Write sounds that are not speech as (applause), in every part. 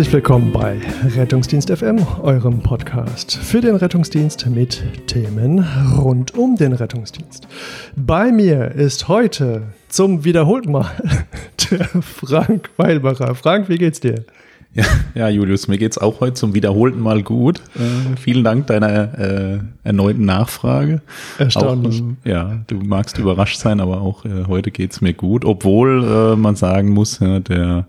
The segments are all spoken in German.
Herzlich willkommen bei Rettungsdienst FM, eurem Podcast für den Rettungsdienst mit Themen rund um den Rettungsdienst. Bei mir ist heute zum wiederholten Mal (laughs) der Frank Weilbacher. Frank, wie geht's dir? Ja, ja, Julius, mir geht's auch heute zum wiederholten Mal gut. Äh, vielen Dank deiner äh, erneuten Nachfrage. Erstaunlich. Auch, äh, ja, du magst überrascht sein, aber auch äh, heute geht's mir gut, obwohl äh, man sagen muss, ja, der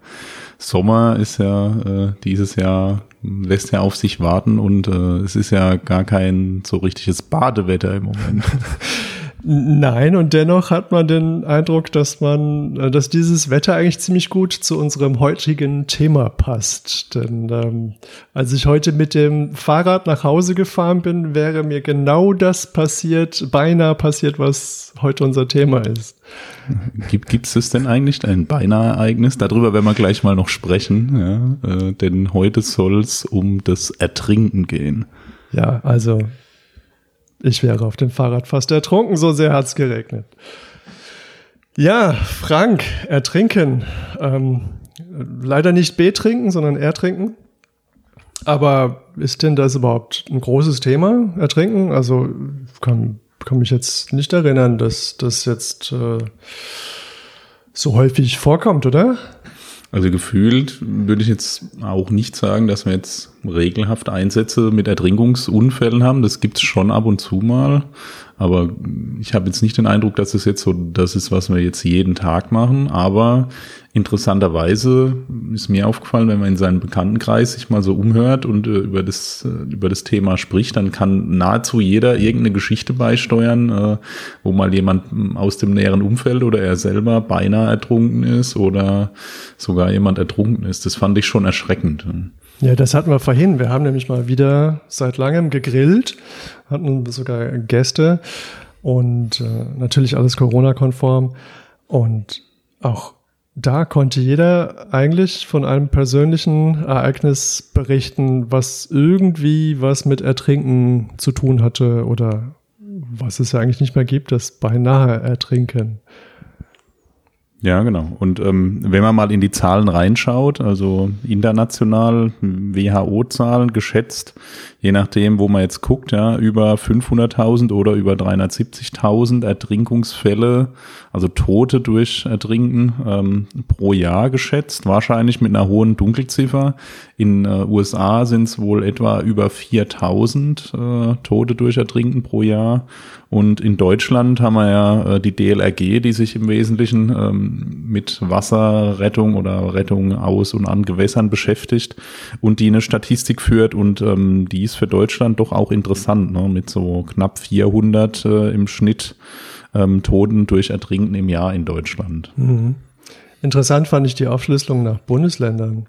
Sommer ist ja äh, dieses Jahr lässt ja auf sich warten und äh, es ist ja gar kein so richtiges Badewetter im Moment. (laughs) Nein, und dennoch hat man den Eindruck, dass man, äh, dass dieses Wetter eigentlich ziemlich gut zu unserem heutigen Thema passt. Denn ähm, als ich heute mit dem Fahrrad nach Hause gefahren bin, wäre mir genau das passiert, beinahe passiert, was heute unser Thema ist. Gibt es denn eigentlich ein Beinahe-Ereignis? Darüber werden wir gleich mal noch sprechen, ja? Äh, denn heute soll es um das Ertrinken gehen. Ja, also ich wäre auf dem Fahrrad fast ertrunken, so sehr hat es geregnet. Ja, Frank, ertrinken. Ähm, leider nicht betrinken, sondern ertrinken. Aber ist denn das überhaupt ein großes Thema, ertrinken? Also kann, kann mich jetzt nicht erinnern, dass das jetzt äh, so häufig vorkommt, oder? Also gefühlt würde ich jetzt auch nicht sagen, dass wir jetzt regelhaft Einsätze mit Ertrinkungsunfällen haben. Das gibt's schon ab und zu mal. Aber ich habe jetzt nicht den Eindruck, dass es jetzt so das ist, was wir jetzt jeden Tag machen. Aber interessanterweise ist mir aufgefallen, wenn man in seinem Bekanntenkreis sich mal so umhört und äh, über das äh, über das Thema spricht, dann kann nahezu jeder irgendeine Geschichte beisteuern, äh, wo mal jemand aus dem näheren Umfeld oder er selber beinahe ertrunken ist oder sogar jemand ertrunken ist. Das fand ich schon erschreckend. Ja, das hatten wir vorhin. Wir haben nämlich mal wieder seit langem gegrillt, hatten sogar Gäste und äh, natürlich alles Corona-konform. Und auch da konnte jeder eigentlich von einem persönlichen Ereignis berichten, was irgendwie was mit Ertrinken zu tun hatte oder was es ja eigentlich nicht mehr gibt, das beinahe Ertrinken. Ja, genau. Und ähm, wenn man mal in die Zahlen reinschaut, also international WHO-Zahlen geschätzt, je nachdem, wo man jetzt guckt, ja, über 500.000 oder über 370.000 Ertrinkungsfälle, also Tote durch Ertrinken ähm, pro Jahr geschätzt, wahrscheinlich mit einer hohen Dunkelziffer. In äh, USA sind es wohl etwa über 4.000 äh, Tote durch Ertrinken pro Jahr. Und in Deutschland haben wir ja äh, die DLRG, die sich im Wesentlichen ähm, mit Wasserrettung oder Rettung aus und an Gewässern beschäftigt und die eine Statistik führt und ähm, die ist für Deutschland doch auch interessant, ne? mit so knapp 400 äh, im Schnitt ähm, Toten durch Ertrinken im Jahr in Deutschland. Mhm. Interessant fand ich die Aufschlüsselung nach Bundesländern.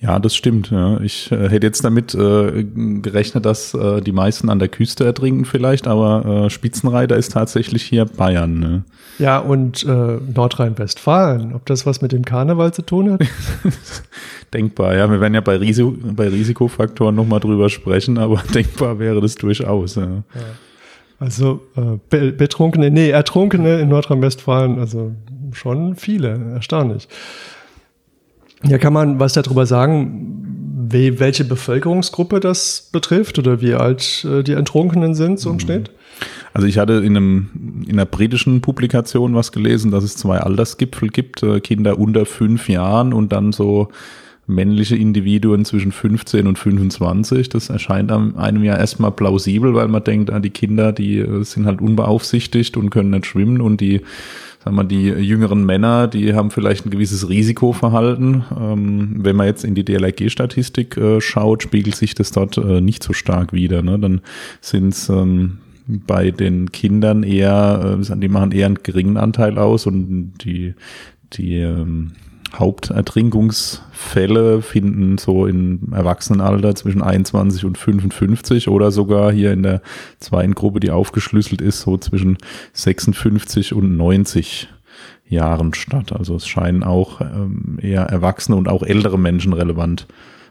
Ja, das stimmt. Ja. Ich äh, hätte jetzt damit äh, gerechnet, dass äh, die meisten an der Küste ertrinken vielleicht, aber äh, Spitzenreiter ist tatsächlich hier Bayern. Ne? Ja, und äh, Nordrhein-Westfalen. Ob das was mit dem Karneval zu tun hat? (laughs) denkbar, ja. Wir werden ja bei, Risiko, bei Risikofaktoren nochmal drüber sprechen, aber (laughs) denkbar wäre das durchaus. Ja. ja. Also äh, Betrunkene, nee, Ertrunkene in Nordrhein-Westfalen, also schon viele, erstaunlich. Ja, kann man was darüber sagen, wie, welche Bevölkerungsgruppe das betrifft oder wie alt äh, die Ertrunkenen sind, so im mhm. Schnitt? Also ich hatte in, einem, in einer britischen Publikation was gelesen, dass es zwei Altersgipfel gibt, äh, Kinder unter fünf Jahren und dann so männliche Individuen zwischen 15 und 25. Das erscheint einem ja erstmal plausibel, weil man denkt, ah, die Kinder, die äh, sind halt unbeaufsichtigt und können nicht schwimmen und die sagen wir, die jüngeren Männer, die haben vielleicht ein gewisses Risikoverhalten. Ähm, wenn man jetzt in die DLRG-Statistik äh, schaut, spiegelt sich das dort äh, nicht so stark wider. Ne? Dann sind es ähm, bei den Kindern eher, äh, die machen eher einen geringen Anteil aus und die, die ähm, Hauptertrinkungsfälle finden so im Erwachsenenalter zwischen 21 und 55 oder sogar hier in der zweiten Gruppe, die aufgeschlüsselt ist, so zwischen 56 und 90 Jahren statt. Also es scheinen auch ähm, eher erwachsene und auch ältere Menschen relevant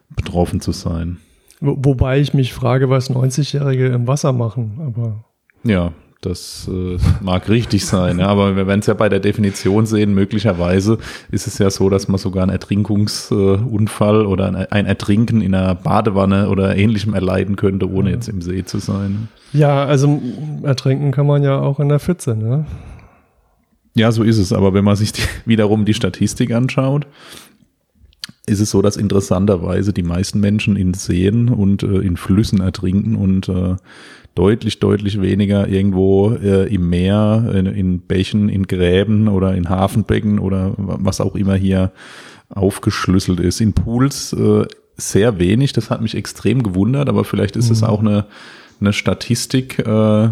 betroffen zu sein. Wobei ich mich frage, was 90-Jährige im Wasser machen, aber ja, Das äh, mag richtig sein, ja, aber wir werden es ja bei der Definition sehen. Möglicherweise ist es ja so, dass man sogar einen Ertrinkungsunfall äh, oder ein, ein, Ertrinken in einer Badewanne oder ähnlichem erleiden könnte, ohne jetzt im See zu sein. Ja, also ertrinken kann man ja auch in der Pfütze, ne? Ja, so ist es. Aber wenn man sich die, wiederum die Statistik anschaut, ist es so, dass interessanterweise die meisten Menschen in Seen und äh, in Flüssen ertrinken und äh, deutlich, deutlich weniger irgendwo äh, im Meer, in, in Bächen, in Gräben oder in Hafenbecken oder was auch immer hier aufgeschlüsselt ist. In Pools äh, sehr wenig, das hat mich extrem gewundert, aber vielleicht ist es mhm. auch eine, eine Statistik, äh,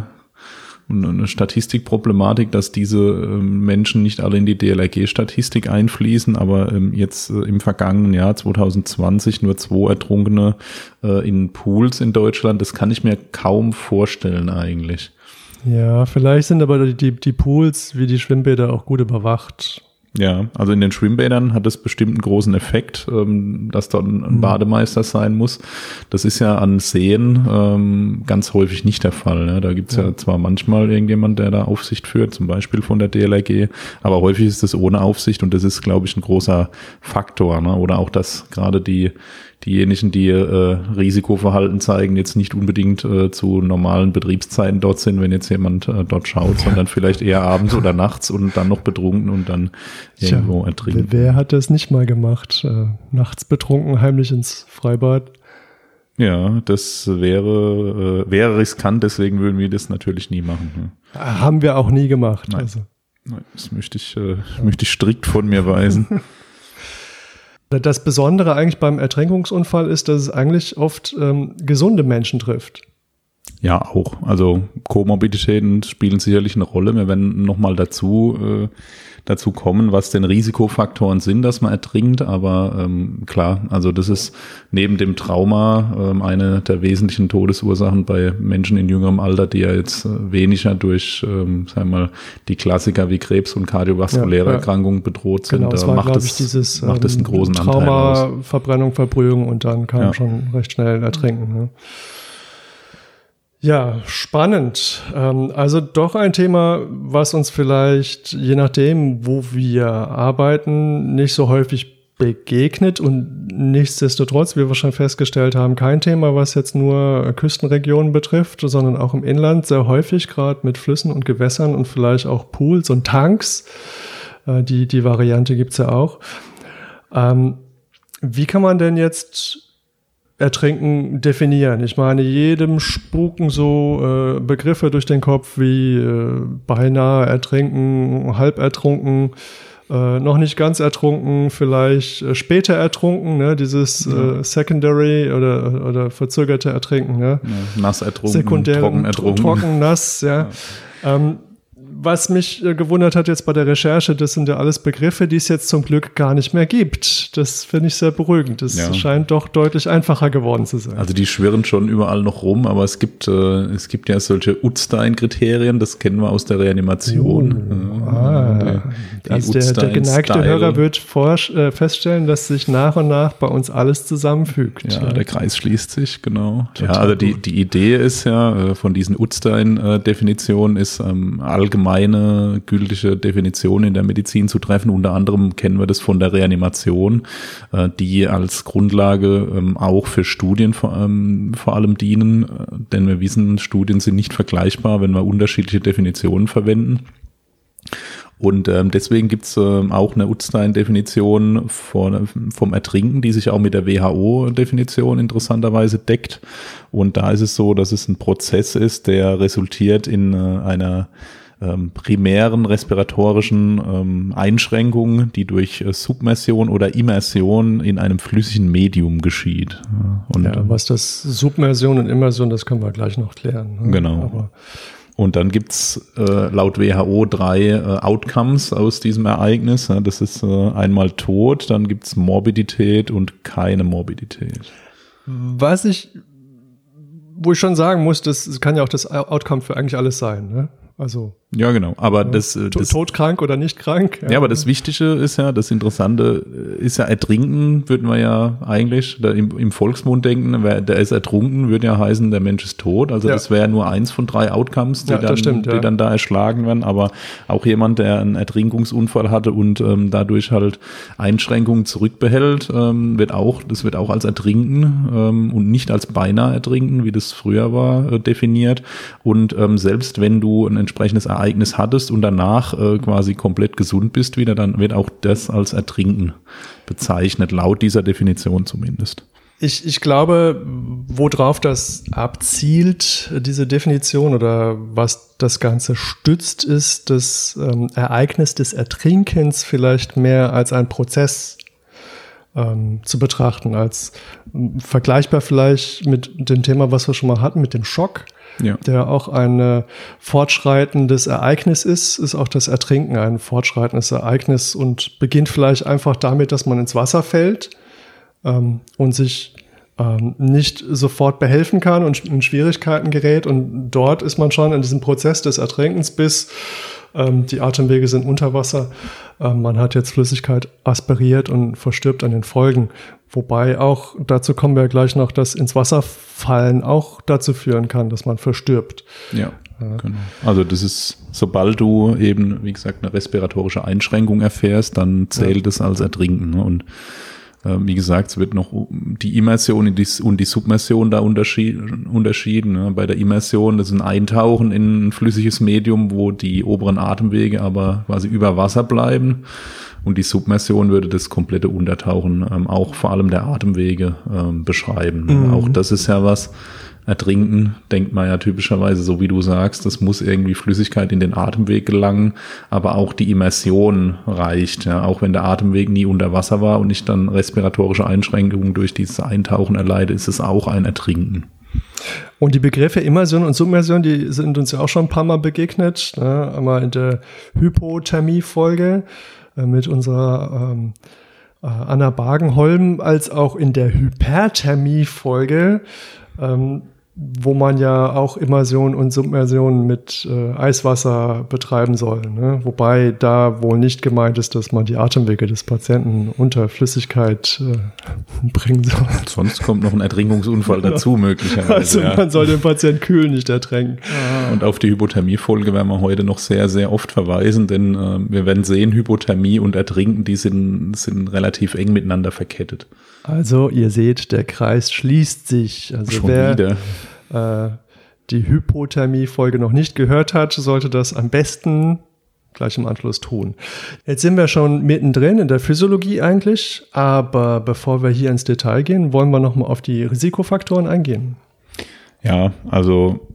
eine Statistikproblematik, dass diese ähm, Menschen nicht alle in die DLRG-Statistik einfließen, aber ähm, jetzt äh, im vergangenen Jahr 2020 nur zwei Ertrunkene äh, in Pools in Deutschland, das kann ich mir kaum vorstellen eigentlich. Ja, vielleicht sind aber die, die Pools wie die Schwimmbäder auch gut überwacht. Ja, also in den Schwimmbädern hat es bestimmt einen großen Effekt, ähm, dass dort ein mhm. Bademeister sein muss. Das ist ja an Seen ähm, ganz häufig nicht der Fall. Ne? Da gibt's ja. ja zwar manchmal irgendjemand, der da Aufsicht führt, zum Beispiel von der DLRG, aber häufig ist es ohne Aufsicht und das ist, glaube ich, ein großer Faktor. Ne? Oder auch, dass gerade die diejenigen, die äh, Risikoverhalten zeigen, jetzt nicht unbedingt äh, zu normalen Betriebszeiten dort sind, wenn jetzt jemand äh, dort schaut, sondern vielleicht eher abends oder nachts und dann noch betrunken und dann irgendwo Tja, ertrinken. Wer hat das nicht mal gemacht? Äh, nachts betrunken, heimlich ins Freibad? Ja, das wäre, äh, wäre riskant, deswegen würden wir das natürlich nie machen. Ja. Haben wir auch nie gemacht. Nein. Also. Nein, das möchte ich, äh, möchte ich strikt von mir weisen. (laughs) Das Besondere eigentlich beim Ertränkungsunfall ist, dass es eigentlich oft ähm, gesunde Menschen trifft. Ja, auch. Also Komorbiditäten spielen sicherlich eine Rolle. Wir werden nochmal dazu äh, dazu kommen, was denn Risikofaktoren sind, dass man ertrinkt. Aber ähm, klar, also das ist neben dem Trauma ähm, eine der wesentlichen Todesursachen bei Menschen in jüngerem Alter, die ja jetzt äh, weniger durch, ähm, sagen wir mal, die Klassiker wie Krebs und kardiovaskuläre ja, ja. Erkrankungen bedroht sind. Genau, da war, macht, es, dieses, macht es einen ähm, großen Trauma, Anteil aus. Trauma, Verbrennung, Verbrühung und dann kam ja. schon recht schnell Ertrinken. Ne? Ja, spannend. Ähm, also doch ein Thema, was uns vielleicht, je nachdem, wo wir arbeiten, nicht so häufig begegnet und nichtsdestotrotz, wie wir schon festgestellt haben, kein Thema, was jetzt nur Küstenregionen betrifft, sondern auch im Inland sehr häufig, gerade mit Flüssen und Gewässern und vielleicht auch Pools und Tanks. Äh, die, die Variante gibt's ja auch. Ähm, wie kann man denn jetzt Ertrinken definieren. Ich meine, jedem spuken so äh, Begriffe durch den Kopf wie äh, beinahe ertrinken, halb ertrunken, äh, noch nicht ganz ertrunken, vielleicht äh, später ertrunken, ne? dieses ja. äh, Secondary oder, oder verzögerte Ertrinken. Ne? Ja, nass ertrunken, Sekundär, trocken ertrunken. Trocken, nass, ja. ja. Ähm, was mich äh, gewundert hat jetzt bei der Recherche, das sind ja alles Begriffe, die es jetzt zum Glück gar nicht mehr gibt. Das finde ich sehr beruhigend. Das ja. scheint doch deutlich einfacher geworden zu sein. Also die schwirren schon überall noch rum, aber es gibt, äh, es gibt ja solche Utstein-Kriterien, das kennen wir aus der Reanimation. Oh. Ah. Die, die also der, der, geneigte Hörer wird vor, äh, feststellen, dass sich nach und nach bei uns alles zusammenfügt. Ja, ja. der Kreis schließt sich, genau. Total ja, also die, die Idee ist ja äh, von diesen Utstein-Definitionen ist ähm, allgemein allgemeine gültige Definition in der Medizin zu treffen. Unter anderem kennen wir das von der Reanimation, äh, die als Grundlage ähm, auch für Studien vor, ähm, allem dienen, äh, denn wir wissen, Studien sind nicht vergleichbar, wenn wir unterschiedliche Definitionen verwenden. Und ähm, deswegen gibt's ähm, auch eine Utstein-Definition vom Ertrinken, die sich auch mit der WHO-Definition interessanterweise deckt. Und da ist es so, dass es ein Prozess ist, der resultiert in äh, einer ähm, primären respiratorischen ähm, Einschränkungen, die durch äh, Submersion oder Immersion in einem flüssigen Medium geschieht. Und, ja, was das Submersion und Immersion, das können wir gleich noch klären. Ne? Genau. Aber und dann gibt's äh, laut WHO drei äh, Outcomes aus diesem Ereignis. Ja, das ist äh, einmal Tod, dann gibt's Morbidität und keine Morbidität. Was ich, wo ich schon sagen muss, das kann ja auch das Outcome für eigentlich alles sein. Ne? Also ja, genau. Aber ja, das, äh, das todkrank oder nicht krank. Ja. ja. aber das Wichtige ist ja, das Interessante ist ja Ertrinken, würden wir ja eigentlich im, im, Volksmund denken, wer, der ist ertrunken, würde ja heißen, der Mensch ist tot. Also ja. das wäre nur eins von drei Outcomes, die, dann, stimmt, die dann da erschlagen werden. Aber auch jemand, der einen Ertrinkungsunfall hatte und ähm, dadurch halt Einschränkungen zurückbehält, ähm, wird auch, das wird auch als Ertrinken ähm, und nicht als beinahe Ertrinken, wie das früher war, äh, definiert. Und ähm, selbst wenn du ein entsprechendes Ereignis hattest und danach äh, quasi komplett gesund bist wieder, dann wird auch das als Ertrinken bezeichnet, laut dieser Definition zumindest. Ich, ich glaube, worauf das abzielt, diese Definition oder was das Ganze stützt, ist das ähm, Ereignis des Ertrinkens vielleicht mehr als ein Prozess ähm, zu betrachten, als ähm, vergleichbar vielleicht mit dem Thema, was wir schon mal hatten, mit dem Schock ja. der auch ein äh, fortschreitendes Ereignis ist, ist auch das Ertrinken ein fortschreitendes Ereignis und beginnt vielleicht einfach damit, dass man ins Wasser fällt ähm, und sich ähm, nicht sofort behelfen kann und in Schwierigkeiten gerät. Und dort ist man schon in diesem Prozess des Ertrinkens bis ähm, die Atemwege sind unter Wasser. Ähm, man hat jetzt Flüssigkeit aspiriert und verstirbt an den Folgen. Wobei auch, dazu kommen wir gleich noch, dass ins Wasser fallen auch dazu führen kann, dass man verstirbt. Ja, genau. Also das ist, sobald du eben, wie gesagt, eine respiratorische Einschränkung erfährst, dann zählt es ja. als Ertrinken. Ne? Und wie gesagt, es wird noch die Immersion und die, Submersion da unterschieden. unterschieden? Bei der Immersion, das ist ein Eintauchen in ein flüssiges Medium, wo die oberen Atemwege aber quasi über Wasser bleiben. Und die Submersion würde das komplette Untertauchen ähm, auch vor allem der Atemwege ähm, beschreiben. Mhm. Auch das ist ja was, Ertrinken denkt man ja typischerweise, so wie du sagst, das muss irgendwie Flüssigkeit in den Atemweg gelangen, aber auch die Immersion reicht, ja, auch wenn der Atemweg nie unter Wasser war und ich dann respiratorische Einschränkungen durch dieses Eintauchen erleide, ist es auch ein Ertrinken. Und die Begriffe Immersion und Submersion, die sind uns ja auch schon ein paar Mal begegnet. Ne? Einmal in der Hypothermie-Folge äh, mit unserer ähm, äh, Anna Bagenholm, als auch in der Hyperthermie-Folge ähm, wo man ja auch Immersion und Submersion mit äh, Eiswasser betreiben soll. Ne? Wobei da wohl nicht gemeint ist, dass man die Atemwege des Patienten unter Flüssigkeit äh, (laughs) bringen soll. Sonst kommt noch ein Ertrinkungsunfall (laughs) dazu, möglicherweise. Also ja. man soll den Patienten kühl nicht ertränken. Und auf die Hypothermie-Folge werden wir heute noch sehr, sehr oft verweisen, denn äh, wir werden sehen, Hypothermie und Ertrinken, die sind, sind relativ eng miteinander verkettet. Also ihr seht, der Kreis schließt sich. Also Schon wer äh, die Hypothermie-Folge noch nicht gehört hat, sollte das am besten gleich im Anschluss tun. Jetzt sind wir schon mittendrin in der Physiologie eigentlich, aber bevor wir hier ins Detail gehen, wollen wir nochmal auf die Risikofaktoren eingehen. Ja, also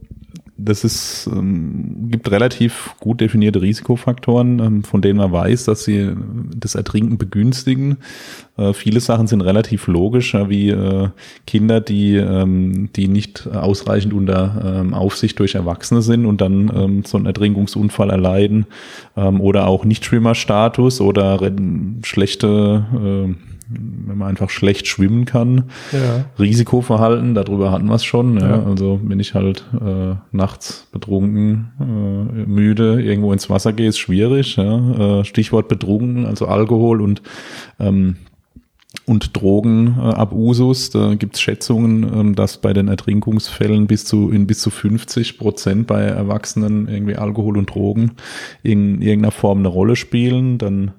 das ist, ähm, gibt relativ gut definierte Risikofaktoren, ähm, von denen man weiß, dass sie das Ertrinken begünstigen. Äh, viele Sachen sind relativ logisch, wie äh, Kinder, die, ähm, die nicht ausreichend unter ähm, Aufsicht durch Erwachsene sind und dann ähm, so einen Ertrinkungsunfall erleiden ähm, oder auch Nichtschwimmerstatus oder schlechte äh, wenn man einfach schlecht schwimmen kann. Ja. Risikoverhalten, darüber hatten wir es schon. Ja. ja. Also wenn ich halt äh, nachts betrunken, äh, müde irgendwo ins Wasser gehe, ist schwierig. Äh, Stichwort betrunken, also Alkohol und ähm, und Drogen äh, ab Usus. Da gibt es Schätzungen, ähm, dass bei den Ertrinkungsfällen bis zu in bis zu 50 Prozent bei Erwachsenen irgendwie Alkohol und Drogen in irgendeiner Form eine Rolle spielen. Dann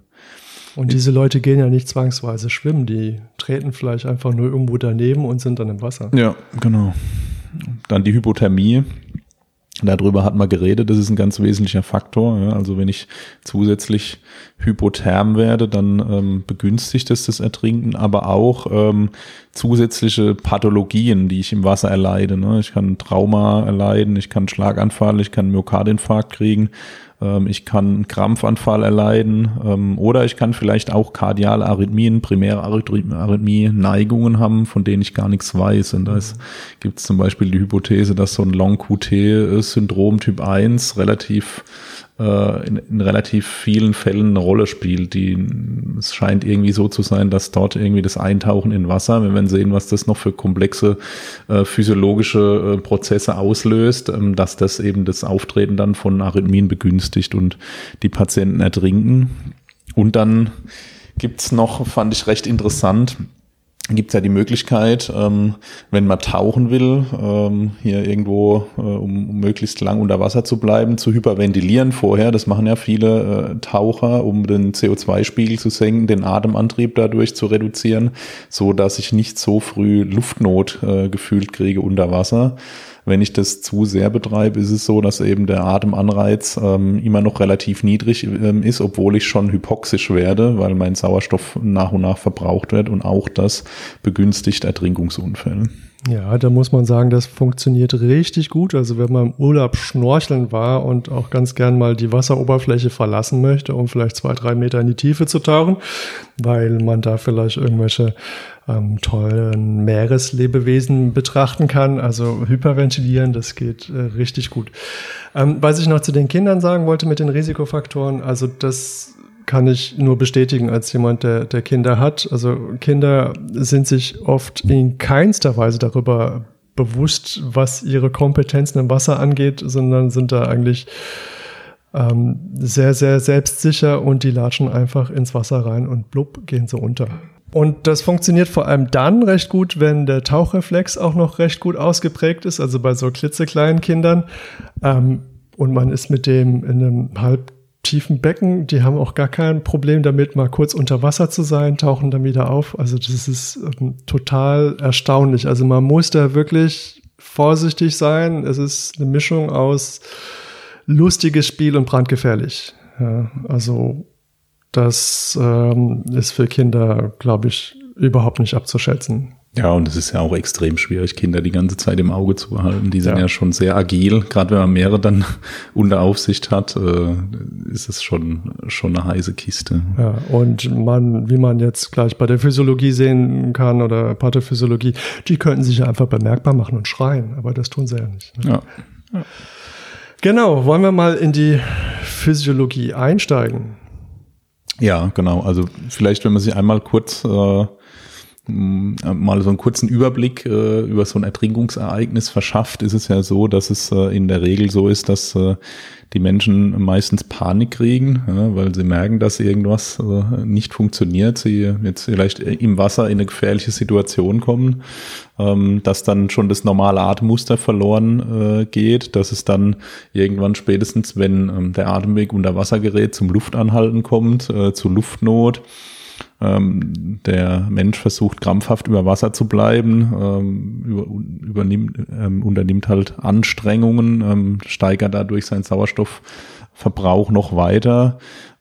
und diese Leute gehen ja nicht zwangsweise schwimmen, die treten vielleicht einfach nur irgendwo daneben und sind dann im Wasser. Ja, genau. Dann die Hypothermie. Darüber hat man geredet, das ist ein ganz wesentlicher Faktor. Ja. Also wenn ich zusätzlich hypotherm werde, dann ähm, begünstigt es das Ertrinken, aber auch ähm, zusätzliche Pathologien, die ich im Wasser erleide. Ne. Ich kann Trauma erleiden, ich kann Schlaganfall, ich kann Myokardinfarkt kriegen ich kann einen Krampfanfall erleiden ähm, oder ich kann vielleicht auch kardiale Arrhythmien, primäre Arrhythmie, Neigungen haben, von denen ich gar nichts weiß. Und da gibt es zum Beispiel die Hypothese, dass so ein Long-QT-Syndrom Typ 1 relativ in, in relativ vielen Fällen eine Rolle spielt. Die, es scheint irgendwie so zu sein, dass dort irgendwie das Eintauchen in Wasser, wir werden sehen, was das noch für komplexe äh, physiologische äh, Prozesse auslöst, ähm, dass das eben das Auftreten dann von Arrhythmien begünstigt und die Patienten ertrinken. Und dann gibt's noch, fand ich recht interessant, gibt es ja die Möglichkeit, ähm, wenn man tauchen will, ähm, hier irgendwo, äh, um, um möglichst lang unter Wasser zu bleiben, zu hyperventilieren vorher. Das machen ja viele äh, Taucher, um den CO2-Spiegel zu senken, den Atemantrieb dadurch zu reduzieren, so dass ich nicht so früh Luftnot äh, gefühlt kriege unter Wasser. Wenn ich das zu sehr betreibe, ist es so, dass eben der Atemanreiz ähm, immer noch relativ niedrig ähm, ist, obwohl ich schon hypoxisch werde, weil mein Sauerstoff nach und nach verbraucht wird und auch das begünstigt Ertrinkungsunfälle. Ja, da muss man sagen, das funktioniert richtig gut. Also wenn man im Urlaub schnorcheln war und auch ganz gern mal die Wasseroberfläche verlassen möchte, um vielleicht zwei, drei Meter in die Tiefe zu tauchen, weil man da vielleicht irgendwelche ähm, tollen Meereslebewesen betrachten kann. Also hyperventilieren, das geht äh, richtig gut. Ähm, was ich noch zu den Kindern sagen wollte mit den Risikofaktoren, also das kann ich nur bestätigen als jemand, der, der Kinder hat. Also Kinder sind sich oft in keinster Weise darüber bewusst, was ihre Kompetenzen im Wasser angeht, sondern sind da eigentlich ähm, sehr, sehr selbstsicher und die latschen einfach ins Wasser rein und blub, gehen so unter. Und das funktioniert vor allem dann recht gut, wenn der Tauchreflex auch noch recht gut ausgeprägt ist, also bei so klitzekleinen Kindern. Ähm, und man ist mit dem in einem halb tiefen Becken, die haben auch gar kein Problem damit, mal kurz unter Wasser zu sein, tauchen dann wieder auf. Also das ist ähm, total erstaunlich. Also man muss da wirklich vorsichtig sein. Es ist eine Mischung aus lustiges Spiel und brandgefährlich. Ja, also das ähm, ist für Kinder, glaube ich, überhaupt nicht abzuschätzen. Ja, und es ist ja auch extrem schwierig, Kinder die ganze Zeit im Auge zu behalten. Die sind ja, ja schon sehr agil. Gerade wenn man mehrere dann (laughs) unter Aufsicht hat, äh, ist es schon, schon eine heiße Kiste. Ja, und man, wie man jetzt gleich bei der Physiologie sehen kann oder Pathophysiologie, die könnten sich ja einfach bemerkbar machen und schreien, aber das tun sie ja nicht. Ne? Ja. ja. Genau, wollen wir mal in die Physiologie einsteigen? Ja, genau. Also vielleicht, wenn man sich einmal kurz äh, mal so einen kurzen Überblick äh, über so ein Ertrinkungsereignis verschafft, ist es ja so, dass es äh, in der Regel so ist, dass äh, die Menschen meistens Panik kriegen, ja, weil sie merken, dass irgendwas äh, nicht funktioniert, sie jetzt vielleicht im Wasser in eine gefährliche Situation kommen, ähm, dass dann schon das normale Atemmuster verloren äh, geht, dass es dann irgendwann spätestens, wenn ähm, der Atemweg unter Wasser gerät, zum Luftanhalten kommt, äh, zu Luftnot ähm, der Mensch versucht krampfhaft über Wasser zu bleiben, ähm, über, übernimmt, ähm, unternimmt halt Anstrengungen, ähm, steigert dadurch seinen Sauerstoffverbrauch noch weiter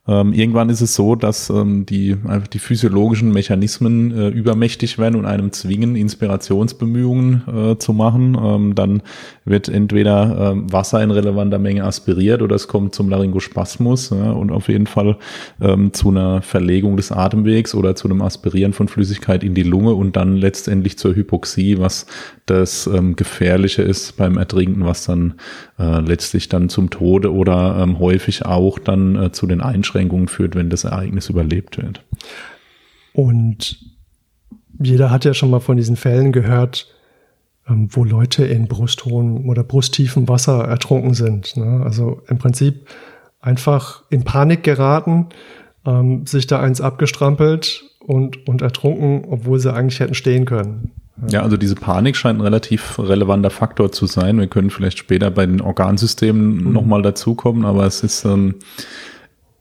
ähm, irgendwann ist es so, dass ähm, die, einfach die physiologischen Mechanismen äh, übermächtig werden und einem zwingen, Inspirationsbemühungen äh, zu machen. Ähm, dann wird entweder ähm, Wasser in relevanter Menge aspiriert oder es kommt zum Laryngospasmus ja, und auf jeden Fall ähm, zu einer Verlegung des Atemwegs oder zu einem Aspirieren von Flüssigkeit in die Lunge und dann letztendlich zur Hypoxie, was das ähm, Gefährliche ist beim Ertrinken, was dann äh, letztlich dann zum Tode oder ähm, häufig auch dann äh, zu den Einschränkungen führt, wenn das Ereignis überlebt wird. Und jeder hat ja schon mal von diesen Fällen gehört, ähm, wo Leute in brusthohem oder brusttiefem Wasser ertrunken sind. Ne? Also im Prinzip einfach in Panik geraten, ähm, sich da eins abgestrampelt und, und ertrunken, obwohl sie eigentlich hätten stehen können. Ja, also diese Panik scheint ein relativ relevanter Faktor zu sein. Wir können vielleicht später bei den Organsystemen mhm. nochmal dazukommen, aber es ist ähm,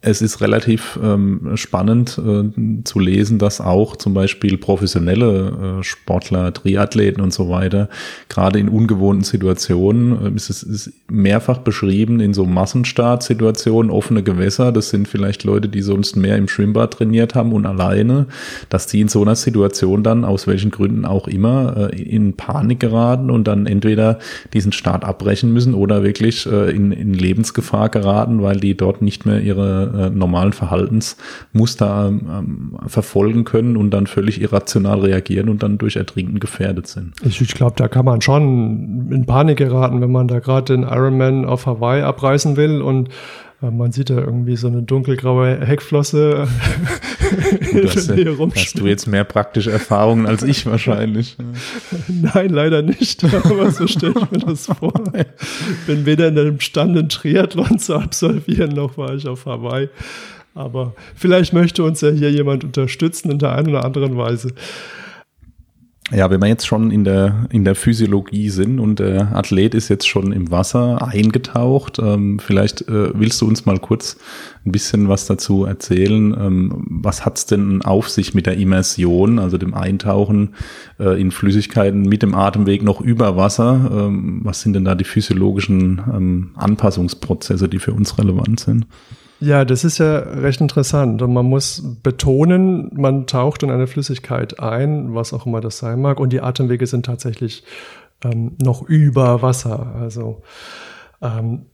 es ist relativ ähm, spannend äh, zu lesen, dass auch zum Beispiel professionelle äh, Sportler, Triathleten und so weiter, gerade in ungewohnten Situationen, äh, ist es ist mehrfach beschrieben in so Massenstartsituationen, offene Gewässer, das sind vielleicht Leute, die sonst mehr im Schwimmbad trainiert haben und alleine, dass die in so einer Situation dann, aus welchen Gründen auch immer, äh, in Panik geraten und dann entweder diesen Start abbrechen müssen oder wirklich äh, in, in Lebensgefahr geraten, weil die dort nicht mehr ihre äh, normalen Verhaltensmuster ähm, verfolgen können und dann völlig irrational reagieren und dann durch Ertrinken gefährdet sind. Ich, ich glaube, da kann man schon in Panik geraten, wenn man da gerade den Ironman auf Hawaii abreißen will und äh, man sieht da irgendwie so eine dunkelgraue Heckflosse. (laughs) Gut, hast, hast du jetzt mehr praktische Erfahrungen als ich wahrscheinlich. (laughs) Nein, leider nicht. (laughs) Aber so stelle ich mir das vor. Bin weder in einem Stand, einen Triathlon zu absolvieren, noch war ich auf Hawaii. Aber vielleicht möchte uns ja hier jemand unterstützen in der einen oder anderen Weise. Ja, wenn wir jetzt schon in der, in der Physiologie sind und der Athlet ist jetzt schon im Wasser eingetaucht, ähm, vielleicht äh, willst du uns mal kurz ein bisschen was dazu erzählen. Ähm, was hat's denn auf sich mit der Immersion, also dem Eintauchen äh, in Flüssigkeiten mit dem Atemweg noch über Wasser? Ähm, was sind denn da die physiologischen ähm, Anpassungsprozesse, die für uns relevant sind? Ja, das ist ja recht interessant. Und man muss betonen, man taucht in eine Flüssigkeit ein, was auch immer das sein mag, und die Atemwege sind tatsächlich ähm, noch über Wasser. Also ähm,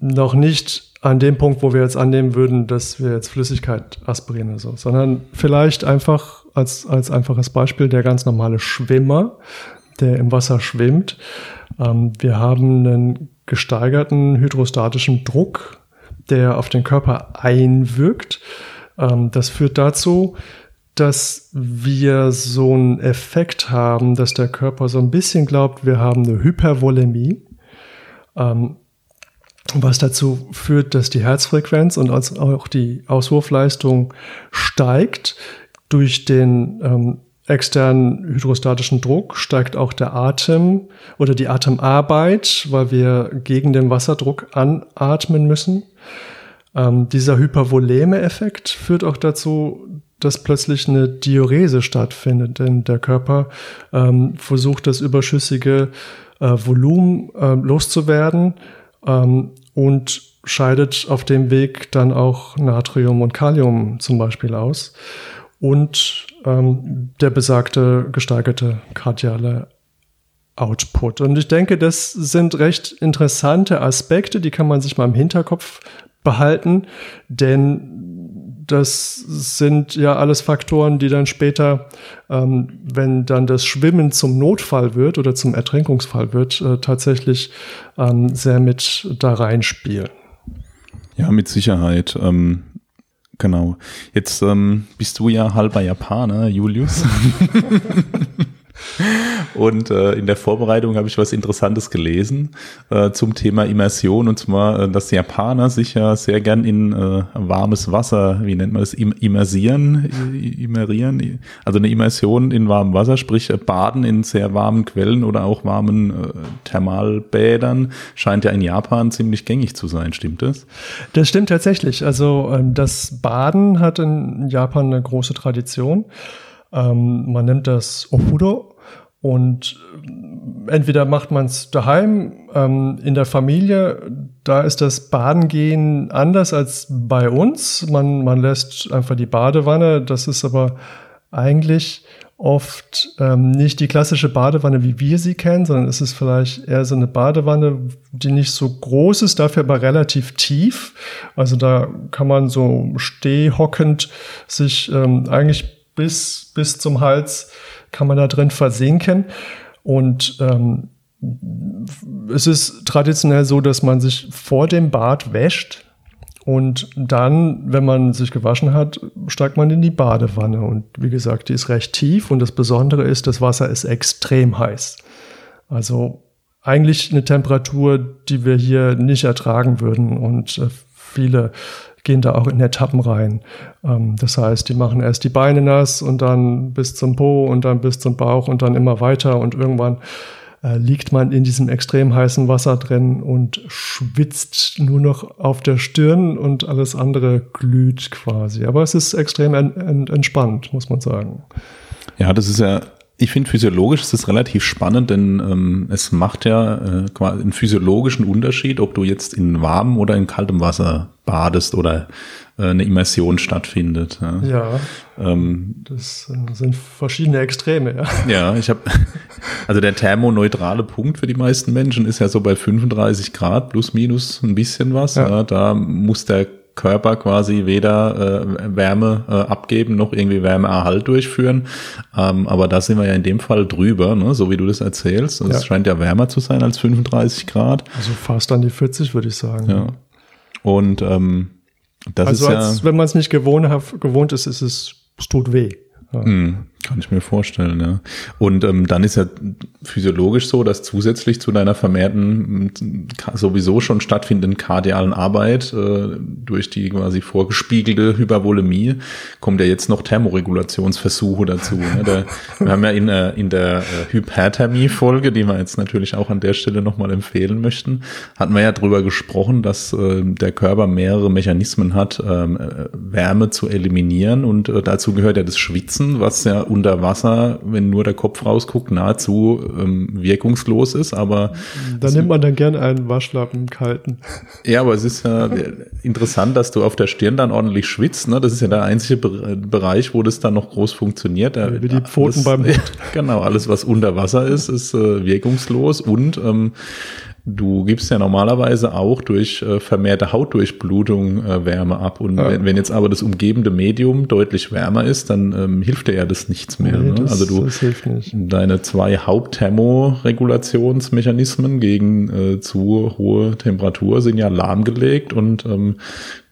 noch nicht an dem Punkt, wo wir jetzt annehmen würden, dass wir jetzt Flüssigkeit aspirieren oder so, sondern vielleicht einfach als, als einfaches Beispiel der ganz normale Schwimmer, der im Wasser schwimmt. Ähm, wir haben einen gesteigerten hydrostatischen Druck der auf den Körper einwirkt. Ähm, das führt dazu, dass wir so einen Effekt haben, dass der Körper so ein bisschen glaubt, wir haben eine Hypervolemie, ähm, was dazu führt, dass die Herzfrequenz und auch die Auswurfleistung steigt. Durch den ähm, externen hydrostatischen Druck steigt auch der Atem oder die Atemarbeit, weil wir gegen den Wasserdruck anatmen müssen. Ähm, dieser Hypervoleme-Effekt führt auch dazu, dass plötzlich eine Diurese stattfindet, denn der Körper ähm, versucht, das überschüssige äh, Volumen äh, loszuwerden ähm, und scheidet auf dem Weg dann auch Natrium und Kalium zum Beispiel aus und ähm, der besagte gesteigerte kardiale Output. Und ich denke, das sind recht interessante Aspekte, die kann man sich mal im Hinterkopf behalten, denn das sind ja alles Faktoren, die dann später, ähm, wenn dann das Schwimmen zum Notfall wird oder zum Ertrinkungsfall wird, äh, tatsächlich ähm, sehr mit da reinspielen. Ja, mit Sicherheit. Ähm, genau. Jetzt ähm, bist du ja halber Japaner, Julius. (laughs) Und äh, in der Vorbereitung habe ich was Interessantes gelesen äh, zum Thema Immersion und zwar, äh, dass Japaner sich ja sehr gern in äh, warmes Wasser, wie nennt man das, immersieren, immerieren, also eine Immersion in warmem Wasser, sprich äh, Baden in sehr warmen Quellen oder auch warmen äh, Thermalbädern, scheint ja in Japan ziemlich gängig zu sein, stimmt das? Das stimmt tatsächlich. Also ähm, das Baden hat in Japan eine große Tradition. Ähm, man nennt das Ofuro und äh, entweder macht man es daheim, ähm, in der Familie, da ist das Badengehen anders als bei uns. Man, man lässt einfach die Badewanne, das ist aber eigentlich oft ähm, nicht die klassische Badewanne, wie wir sie kennen, sondern es ist vielleicht eher so eine Badewanne, die nicht so groß ist, dafür aber relativ tief. Also da kann man so stehhockend sich ähm, eigentlich bis, bis zum Hals kann man da drin versinken. Und ähm, es ist traditionell so, dass man sich vor dem Bad wäscht und dann, wenn man sich gewaschen hat, steigt man in die Badewanne. Und wie gesagt, die ist recht tief und das Besondere ist, das Wasser ist extrem heiß. Also eigentlich eine Temperatur, die wir hier nicht ertragen würden. Und äh, viele gehen da auch in Etappen rein. Ähm, das heißt, die machen erst die Beine nass und dann bis zum Po und dann bis zum Bauch und dann immer weiter und irgendwann äh, liegt man in diesem extrem heißen Wasser drin und schwitzt nur noch auf der Stirn und alles andere glüht quasi. Aber es ist extrem entspannt, muss man sagen. Ja, das ist ja ich finde physiologisch ist es relativ spannend, denn ähm, es macht ja äh, quasi einen physiologischen Unterschied, ob du jetzt in warmem oder in kaltem Wasser badest oder äh, eine Immersion stattfindet. Ja, ja ähm, das sind verschiedene Extreme. Ja, ja ich habe (laughs) also der thermoneutrale Punkt für die meisten Menschen ist ja so bei 35 Grad plus minus ein bisschen was. Ja. ja da muss der Körper quasi weder äh, Wärme äh, abgeben noch irgendwie Wärmeerhalt durchführen. Ähm, aber da sind wir ja in dem Fall drüber, ne? so wie du das erzählst. Es ja. scheint ja wärmer zu sein als 35 Grad. Also fast an die 40 würde ich sagen. Ja. Und ähm, das also ist als, ja, wenn man es nicht gewohnt, gewohnt ist, ist es, es tut weh. Ja. Mhm. Kann ich mir vorstellen, ja. Und ähm, dann ist ja physiologisch so, dass zusätzlich zu deiner vermehrten sowieso schon stattfindenden kardialen Arbeit äh, durch die quasi vorgespiegelte Hypervolemie kommt ja jetzt noch Thermoregulationsversuche dazu. Ne? Da, wir haben ja in, äh, in der äh, Hyperthermie-Folge, die wir jetzt natürlich auch an der Stelle nochmal empfehlen möchten, hatten wir ja drüber gesprochen, dass äh, der Körper mehrere Mechanismen hat, ähm, äh, Wärme zu eliminieren und äh, dazu gehört ja das Schwitzen, was ja unter Wasser, wenn nur der Kopf rausguckt, nahezu ähm, wirkungslos ist, aber. Da nimmt man dann gern einen Waschlappen kalten. Ja, aber es ist ja interessant, dass du auf der Stirn dann ordentlich schwitzt. Ne? Das ist ja der einzige Bereich, wo das dann noch groß funktioniert. Ja, wie die Pfoten alles, beim (laughs) Hund. Genau, alles, was unter Wasser ist, ist äh, wirkungslos und ähm, Du gibst ja normalerweise auch durch äh, vermehrte Hautdurchblutung äh, Wärme ab. Und ja. wenn, wenn, jetzt aber das umgebende Medium deutlich wärmer ist, dann ähm, hilft dir ja das nichts mehr. Nee, ne? das, also du deine zwei Hauptthermoregulationsmechanismen gegen äh, zu hohe Temperatur sind ja lahmgelegt und ähm,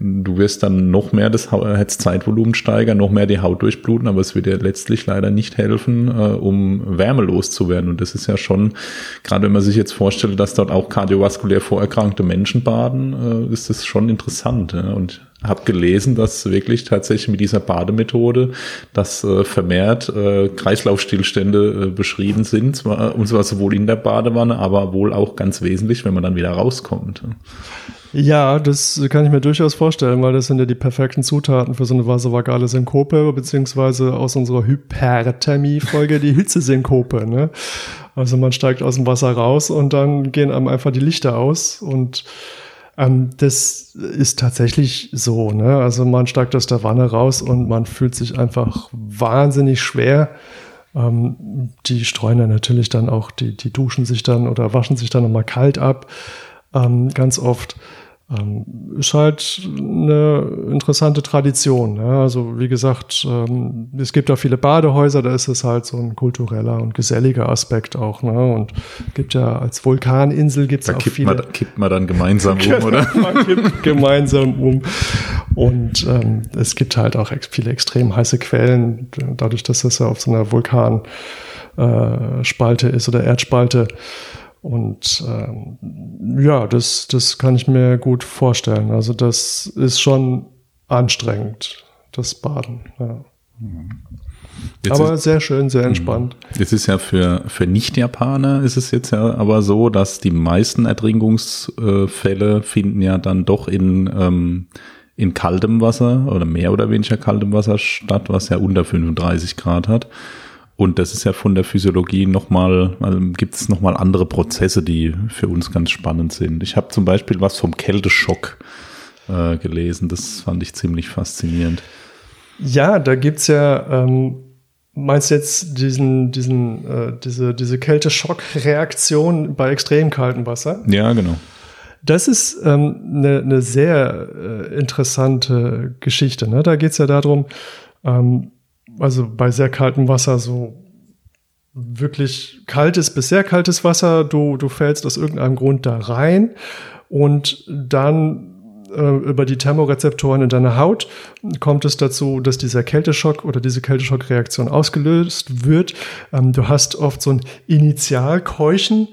du wirst dann noch mehr das Herzzeitvolumen steigern, noch mehr die Haut durchbluten, aber es wird dir letztlich leider nicht helfen, äh, um wärmelos zu werden. Und das ist ja schon, gerade wenn man sich jetzt vorstellt, dass dort auch kardiovaskulär vorerkrankte Menschen baden, äh, ist das schon interessant. Ja? Und habe gelesen, dass wirklich tatsächlich mit dieser Bademethode, dass äh, vermehrt äh, Kreislaufstillstände äh, beschrieben sind, zwar, und zwar sowohl in der Badewanne, aber wohl auch ganz wesentlich, wenn man dann wieder rauskommt. Ja, das kann ich mir durchaus vorstellen, weil das sind ja die perfekten Zutaten für so eine vasovagale Synkope, beziehungsweise aus unserer Hyperthermie-Folge die Hitzesynkope. Ne? Also man steigt aus dem Wasser raus und dann gehen einem einfach die Lichter aus und ähm, das ist tatsächlich so. Ne? Also man steigt aus der Wanne raus und man fühlt sich einfach wahnsinnig schwer. Ähm, die streuen dann natürlich dann auch, die, die duschen sich dann oder waschen sich dann nochmal kalt ab, ähm, ganz oft. Ähm, ist halt eine interessante Tradition. Ne? Also wie gesagt, ähm, es gibt da viele Badehäuser, da ist es halt so ein kultureller und geselliger Aspekt auch. Ne? Und gibt ja als Vulkaninsel gibt es auch kippt viele. Man, kippt man dann gemeinsam um, (laughs) oder? man kippt gemeinsam um. Und ähm, es gibt halt auch viele extrem heiße Quellen, dadurch, dass das ja auf so einer Vulkanspalte äh, ist oder Erdspalte. Und ähm, ja, das, das kann ich mir gut vorstellen. Also das ist schon anstrengend, das Baden. Ja. Jetzt aber ist, sehr schön, sehr entspannt. Es ist ja für, für Nicht-Japaner ist es jetzt ja aber so, dass die meisten Ertrinkungsfälle finden ja dann doch in, ähm, in kaltem Wasser oder mehr oder weniger kaltem Wasser statt, was ja unter 35 Grad hat. Und das ist ja von der Physiologie nochmal, also gibt es nochmal andere Prozesse, die für uns ganz spannend sind. Ich habe zum Beispiel was vom Kälteschock äh, gelesen. Das fand ich ziemlich faszinierend. Ja, da gibt's ja, ähm, meinst du jetzt diesen, diesen, äh, diese, diese Kälteschockreaktion bei extrem kaltem Wasser? Ja, genau. Das ist ähm, eine, ne sehr äh, interessante Geschichte. Ne? Da geht's ja darum, ähm, also bei sehr kaltem Wasser so wirklich kaltes bis sehr kaltes Wasser, du, du fällst aus irgendeinem Grund da rein und dann äh, über die Thermorezeptoren in deiner Haut kommt es dazu, dass dieser Kälteschock oder diese Kälteschockreaktion ausgelöst wird. Ähm, du hast oft so ein Initialkeuchen,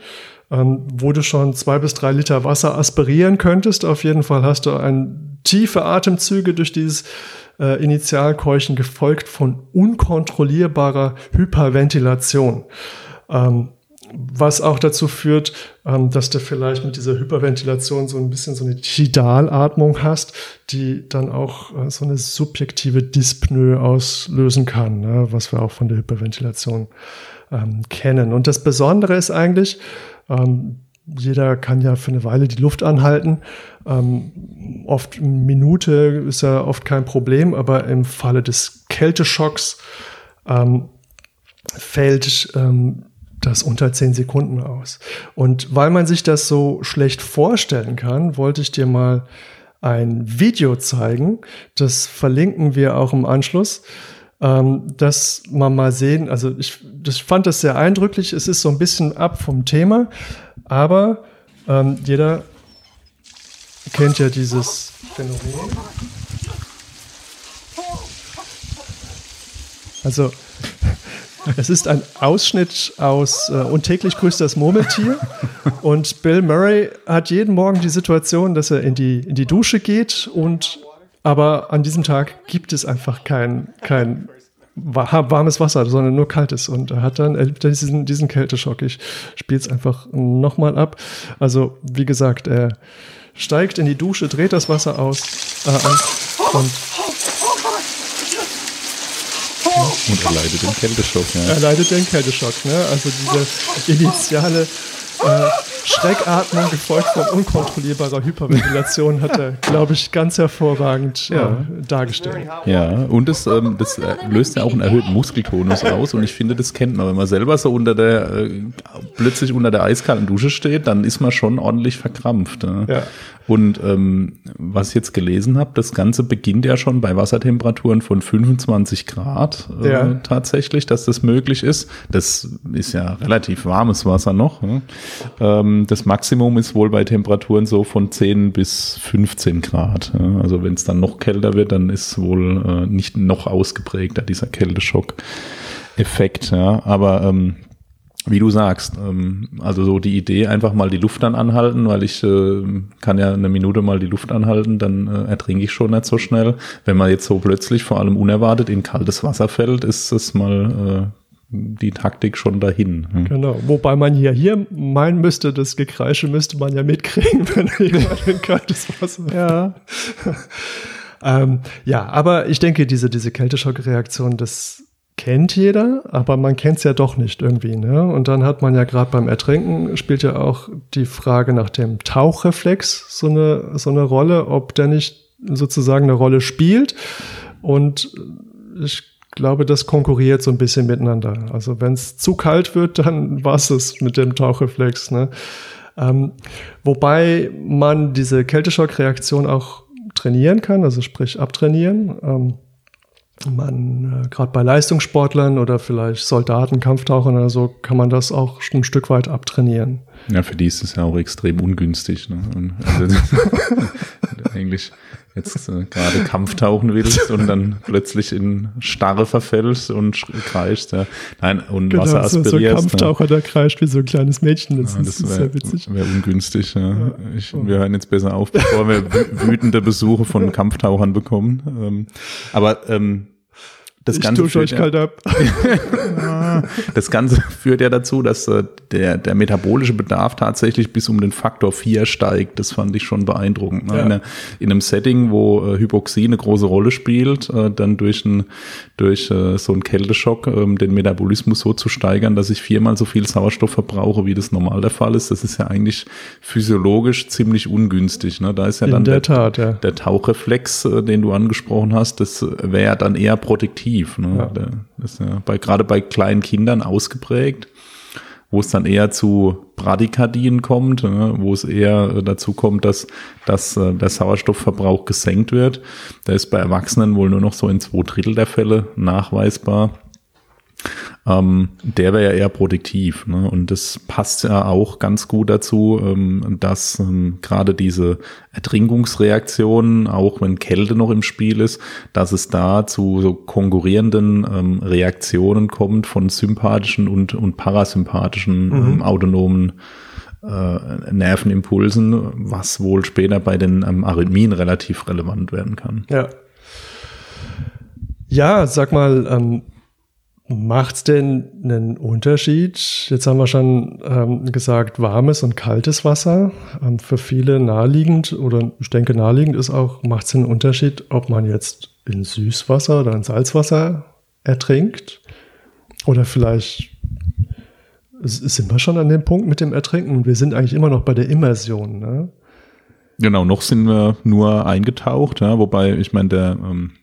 ähm, wo du schon zwei bis drei Liter Wasser aspirieren könntest. Auf jeden Fall hast du ein tiefe Atemzüge durch dieses äh, Initialkeuchen gefolgt von unkontrollierbarer Hyperventilation. Ähm, was auch dazu führt, ähm, dass du vielleicht mit dieser Hyperventilation so ein bisschen so eine Tidalatmung hast, die dann auch äh, so eine subjektive Dyspnoe auslösen kann, ne, was wir auch von der Hyperventilation ähm, kennen. Und das Besondere ist eigentlich, ähm, jeder kann ja für eine Weile die Luft anhalten. Ähm, oft eine Minute ist ja oft kein Problem, aber im Falle des Kälteschocks ähm, fällt ähm, das unter zehn Sekunden aus. Und weil man sich das so schlecht vorstellen kann, wollte ich dir mal ein Video zeigen. Das verlinken wir auch im Anschluss, ähm, dass man mal sehen, also ich das fand das sehr eindrücklich. Es ist so ein bisschen ab vom Thema, aber ähm, jeder kennt ja dieses Phänomen. Also (laughs) es ist ein Ausschnitt aus äh, Und täglich grüßt das Murmeltier. Und Bill Murray hat jeden Morgen die Situation, dass er in die, in die Dusche geht und aber an diesem Tag gibt es einfach kein, kein warmes Wasser, sondern nur kaltes. Und er hat dann erlebt diesen, diesen Kälteschock. Ich spiele es einfach nochmal ab. Also, wie gesagt, er steigt in die Dusche, dreht das Wasser aus äh, an und und er leidet den Kälteschock. Ja. Er leidet den Kälteschock. Ne? Also diese initiale äh, Schreckatmung gefolgt von unkontrollierbarer Hyperventilation hat er, glaube ich, ganz hervorragend ja. äh, dargestellt. Ja, und das, ähm, das äh, löst ja auch einen erhöhten Muskeltonus aus und ich finde, das kennt man. Wenn man selber so unter der, äh, plötzlich unter der eiskalten Dusche steht, dann ist man schon ordentlich verkrampft. Ne? Ja. Und ähm, was ich jetzt gelesen habe, das Ganze beginnt ja schon bei Wassertemperaturen von 25 Grad äh, ja. tatsächlich, dass das möglich ist. Das ist ja relativ warmes Wasser noch. Ne? Ähm, das Maximum ist wohl bei Temperaturen so von 10 bis 15 Grad. Ja? Also wenn es dann noch kälter wird, dann ist wohl äh, nicht noch ausgeprägter dieser Kälteschock-Effekt. Ja? Aber ähm, wie du sagst, ähm, also so die Idee, einfach mal die Luft dann anhalten, weil ich äh, kann ja eine Minute mal die Luft anhalten, dann äh, ertrinke ich schon nicht so schnell. Wenn man jetzt so plötzlich, vor allem unerwartet, in kaltes Wasser fällt, ist es mal äh, die Taktik schon dahin. Hm. Genau, wobei man ja hier meinen müsste, das Gekreische müsste man ja mitkriegen, (laughs) wenn jemand in kaltes Wasser. Ja. (laughs) ähm, ja, aber ich denke, diese, diese Kälteschockreaktion, das kennt jeder, aber man kennt es ja doch nicht irgendwie. Ne? Und dann hat man ja gerade beim Ertrinken spielt ja auch die Frage nach dem Tauchreflex so eine, so eine Rolle, ob der nicht sozusagen eine Rolle spielt. Und ich glaube, das konkurriert so ein bisschen miteinander. Also wenn es zu kalt wird, dann (laughs) war es mit dem Tauchreflex. Ne? Ähm, wobei man diese Kälteschockreaktion auch trainieren kann, also sprich abtrainieren. Ähm, man, äh, gerade bei Leistungssportlern oder vielleicht Soldaten, Kampftauchern oder so, kann man das auch ein Stück weit abtrainieren. Ja, für die ist es ja auch extrem ungünstig. Ne? Und also, (laughs) eigentlich jetzt äh, gerade Kampftauchen willst und dann plötzlich in Starre verfällst und kreischst. Ja. Nein, und genau, Wasser aspirierst. So, so ein Kampftaucher, der kreischt wie so ein kleines Mädchen. Das, ja, das ist wär, sehr witzig. Wäre ungünstig. Ja. ja. Ich, wir hören jetzt besser auf, bevor wir wütende Besuche von (laughs) Kampftauchern bekommen. Ähm, aber ähm, das ich Ganze euch kalt ab. (laughs) das Ganze führt ja dazu, dass äh, der, der metabolische Bedarf tatsächlich bis um den Faktor 4 steigt. Das fand ich schon beeindruckend. Ne? Ja. In, in, einem Setting, wo äh, Hypoxie eine große Rolle spielt, äh, dann durch, ein, durch so einen Kälteschock ähm, den Metabolismus so zu steigern, dass ich viermal so viel Sauerstoff verbrauche, wie das normal der Fall ist. Das ist ja eigentlich physiologisch ziemlich ungünstig. Ne? Da ist ja in dann der, der, Tat, ja. der Tauchreflex, den du angesprochen hast, das wäre ja dann eher protektiv aktiv. Ne? Ja. Das ist ja bei, gerade bei kleinen Kindern ausgeprägt, wo es dann eher zu Bradykardien kommt, ne? wo es eher äh, dazu kommt, dass, dass äh, der Sauerstoffverbrauch gesenkt wird. Da ist bei Erwachsenen wohl nur noch so in zwei Drittel der Fälle nachweisbar ähm, der wäre ja eher produktiv. Ne? Und das passt ja auch ganz gut dazu, ähm, dass ähm, gerade diese Ertrinkungsreaktionen, auch wenn Kälte noch im Spiel ist, dass es da zu so konkurrierenden ähm, Reaktionen kommt von sympathischen und, und parasympathischen mhm. Ähm, autonomen äh, Nervenimpulsen, was wohl später bei den ähm, Arrhythmien relativ relevant werden kann. Ja. Ja, sag mal, Macht es denn einen Unterschied? Jetzt haben wir schon ähm, gesagt, warmes und kaltes Wasser. Ähm, für viele naheliegend oder ich denke naheliegend ist auch, macht es einen Unterschied, ob man jetzt in Süßwasser oder in Salzwasser ertrinkt? Oder vielleicht sind wir schon an dem Punkt mit dem Ertrinken? Wir sind eigentlich immer noch bei der Immersion. Ne? Genau, noch sind wir nur eingetaucht, ja, wobei ich meine, der ähm,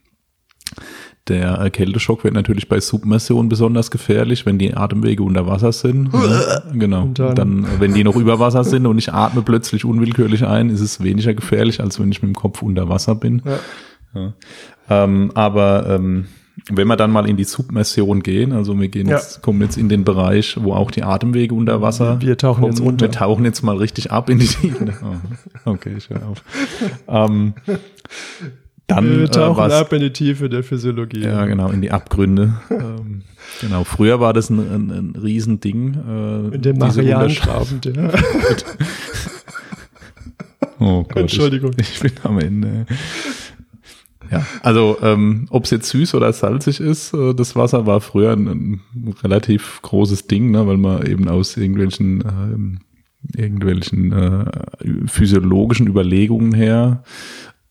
Der äh, Kälteschock wird natürlich bei Submersion besonders gefährlich, wenn die Atemwege unter Wasser sind. ja, (laughs) genau. Dann, dann, wenn die noch über Wasser sind und ich atme plötzlich unwillkürlich ein, ist es weniger gefährlich, als wenn ich mit dem Kopf unter Wasser bin. Ja. Ja. Ähm, aber ähm, wenn wir dann mal in die Submersion gehen, also wir gehen jetzt, kommen jetzt in den Bereich, wo auch die Atemwege unter Wasser. Wir tauchen kommen, jetzt unter. Wir tauchen jetzt mal richtig ab in die Tiefe. (laughs) Oh, okay, ich höre auf. ähm, dann wir tauchen äh, ab in die Tiefe der Physiologie. Ja, genau, in die Abgründe. ähm, (laughs) genau, früher war das ein, ein, ein Riesending. Äh, in dem Marianenabend, ja. (laughs) oh Gott, Entschuldigung. Ich, (laughs) ich bin am Ende. Ja, also ähm, ob es jetzt süß oder salzig ist, äh, das Wasser war früher ein, ein relativ großes Ding, ne, weil man eben aus irgendwelchen ähm, irgendwelchen äh, physiologischen Überlegungen her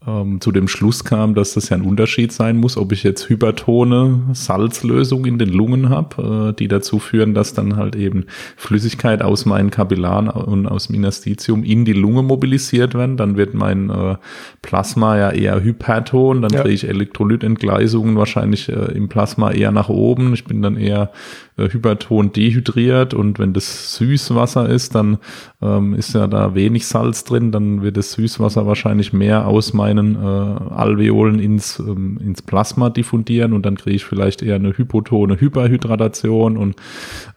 ähm, zu dem Schluss kam, dass das ja ein Unterschied sein muss, ob ich jetzt Hypertone Salzlösung in den Lungen habe, äh, die dazu führen, dass dann halt eben Flüssigkeit aus meinen Kapillaren und aus dem Interstitium in die Lunge mobilisiert werden. Dann wird mein äh, Plasma ja eher hyperton, dann ja. kriege ich Elektrolytentgleisungen wahrscheinlich äh, im Plasma eher nach oben. Ich bin dann eher äh, Hyperton dehydriert und wenn das Süßwasser ist, dann ähm, ist ja da wenig Salz drin, dann wird das Süßwasser wahrscheinlich mehr aus meinen äh, Alveolen ins, ähm, ins Plasma diffundieren und dann kriege ich vielleicht eher eine hypotone Hyperhydratation und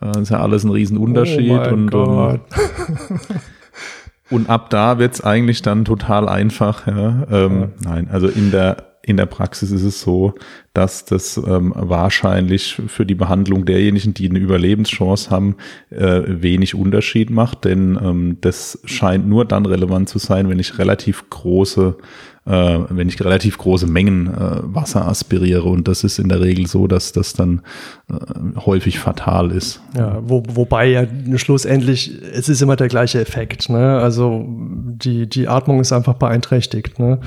äh, ist ja alles ein Riesenunterschied. Oh und, und (laughs) Und ab da wird's eigentlich dann total einfach. Ja. Ähm, ja. Nein, also in der in der Praxis ist es so, dass das ähm, wahrscheinlich für die Behandlung derjenigen, die eine Überlebenschance haben, äh, wenig Unterschied macht, denn ähm, das scheint nur dann relevant zu sein, wenn ich relativ große äh, wenn ich relativ große Mengen äh, Wasser aspiriere. Und das ist in der Regel so, dass das dann äh, häufig fatal ist. Ja, wo, wobei ja schlussendlich, es ist immer der gleiche Effekt. Ne? Also die, die Atmung ist einfach beeinträchtigt. Ne?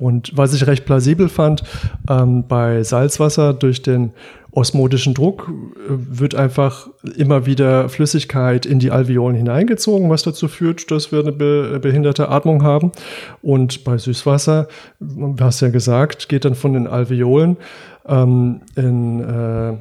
Und was ich recht plausibel fand, ähm, bei Salzwasser durch den osmotischen Druck äh, wird einfach immer wieder Flüssigkeit in die Alveolen hineingezogen, was dazu führt, dass wir eine behinderte Atmung haben. Und bei Süßwasser, du hast ja gesagt, geht dann von den Alveolen ähm, in äh,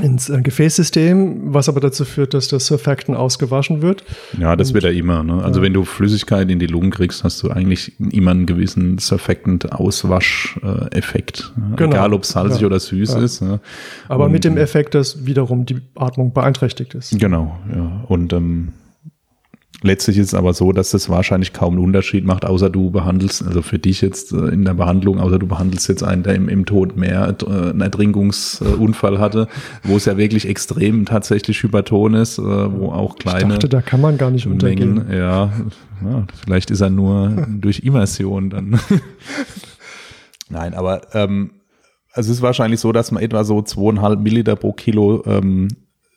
ins äh, Gefäßsystem, was aber dazu führt, dass das Surfactant ausgewaschen wird. Ja, das und, wird ja immer. Ne? Also ja. wenn du Flüssigkeit in die Lungen kriegst, hast du eigentlich immer einen gewissen Surfactant-Auswascheffekt. Genau. Egal, ob salzig ja. oder süß ja. ist. Ne? Aber und, mit dem Effekt, dass wiederum die Atmung beeinträchtigt ist. Genau, ja. Und ähm, Letztlich ist es aber so, dass das wahrscheinlich kaum einen Unterschied macht, außer du behandelst, also für dich jetzt äh, in der Behandlung, außer du behandelst jetzt einen, der im, im Tod mehr äh, einen Ertrinkungsunfall hatte, wo es ja wirklich extrem tatsächlich Hyperton ist, äh, wo auch kleine. Ich dachte, da kann man gar nicht Mengen, untergehen. Ja, ja, vielleicht ist er nur (laughs) durch Immersion dann. (laughs) Nein, aber ähm, also es ist wahrscheinlich so, dass man etwa so zweieinhalb Milliliter pro Kilo ähm,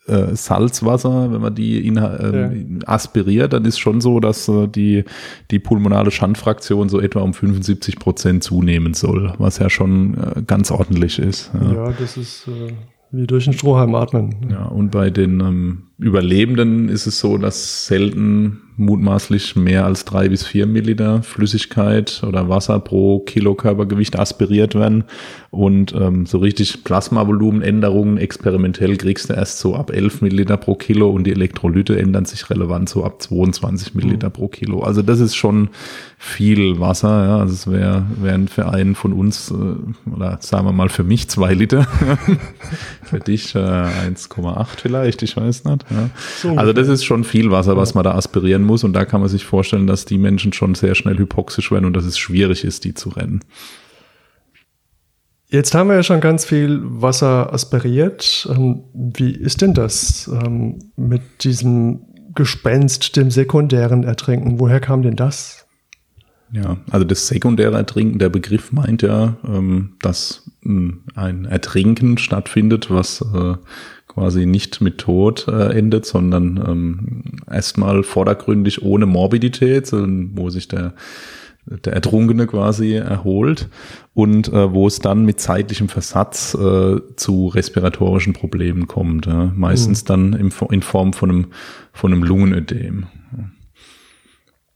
äh, Salzwasser, wenn man die in, ähm, ja. aspiriert, dann ist schon so, dass äh, die, die pulmonale Schandfraktion so etwa um 75 Prozent zunehmen soll, was ja schon äh, ganz ordentlich ist. Ja, ja das ist äh, wie durch den Strohhalm atmen. Ja, und bei den ähm, Überlebenden ist es so, dass selten mutmaßlich mehr als drei bis vier Milliliter Flüssigkeit oder Wasser pro Kilo Körpergewicht aspiriert werden. Und ähm, so richtig Plasmavolumenänderungen experimentell kriegst du erst so ab 11 Milliliter pro Kilo und die Elektrolyte ändern sich relevant so ab 22 Milliliter mhm. pro Kilo. Also das ist schon viel Wasser. Ja. Also es wäre wären für einen von uns, äh, oder sagen wir mal für mich zwei Liter, (laughs) für dich äh, 1,8 vielleicht, ich weiß nicht. Ja. So also das ist schon viel Wasser, was man da aspirieren muss. Und da kann man sich vorstellen, dass die Menschen schon sehr schnell hypoxisch werden und dass es schwierig ist, die zu rennen. Jetzt haben wir ja schon ganz viel Wasser aspiriert. Ähm, wie ist denn das ähm, mit diesem Gespenst, dem sekundären Ertrinken? Woher kam denn das? Ja, also das sekundäre Ertrinken, der Begriff meint ja, ähm, dass ein Ertrinken stattfindet, was äh, quasi nicht mit Tod äh, endet, sondern erstmal vordergründig ohne Morbidität, wo sich der der Ertrunkene quasi erholt und äh, wo es dann mit zeitlichem Versatz äh, zu respiratorischen Problemen kommt. Ja? Meistens mhm. dann im, in Form von einem, von einem Lungenödem.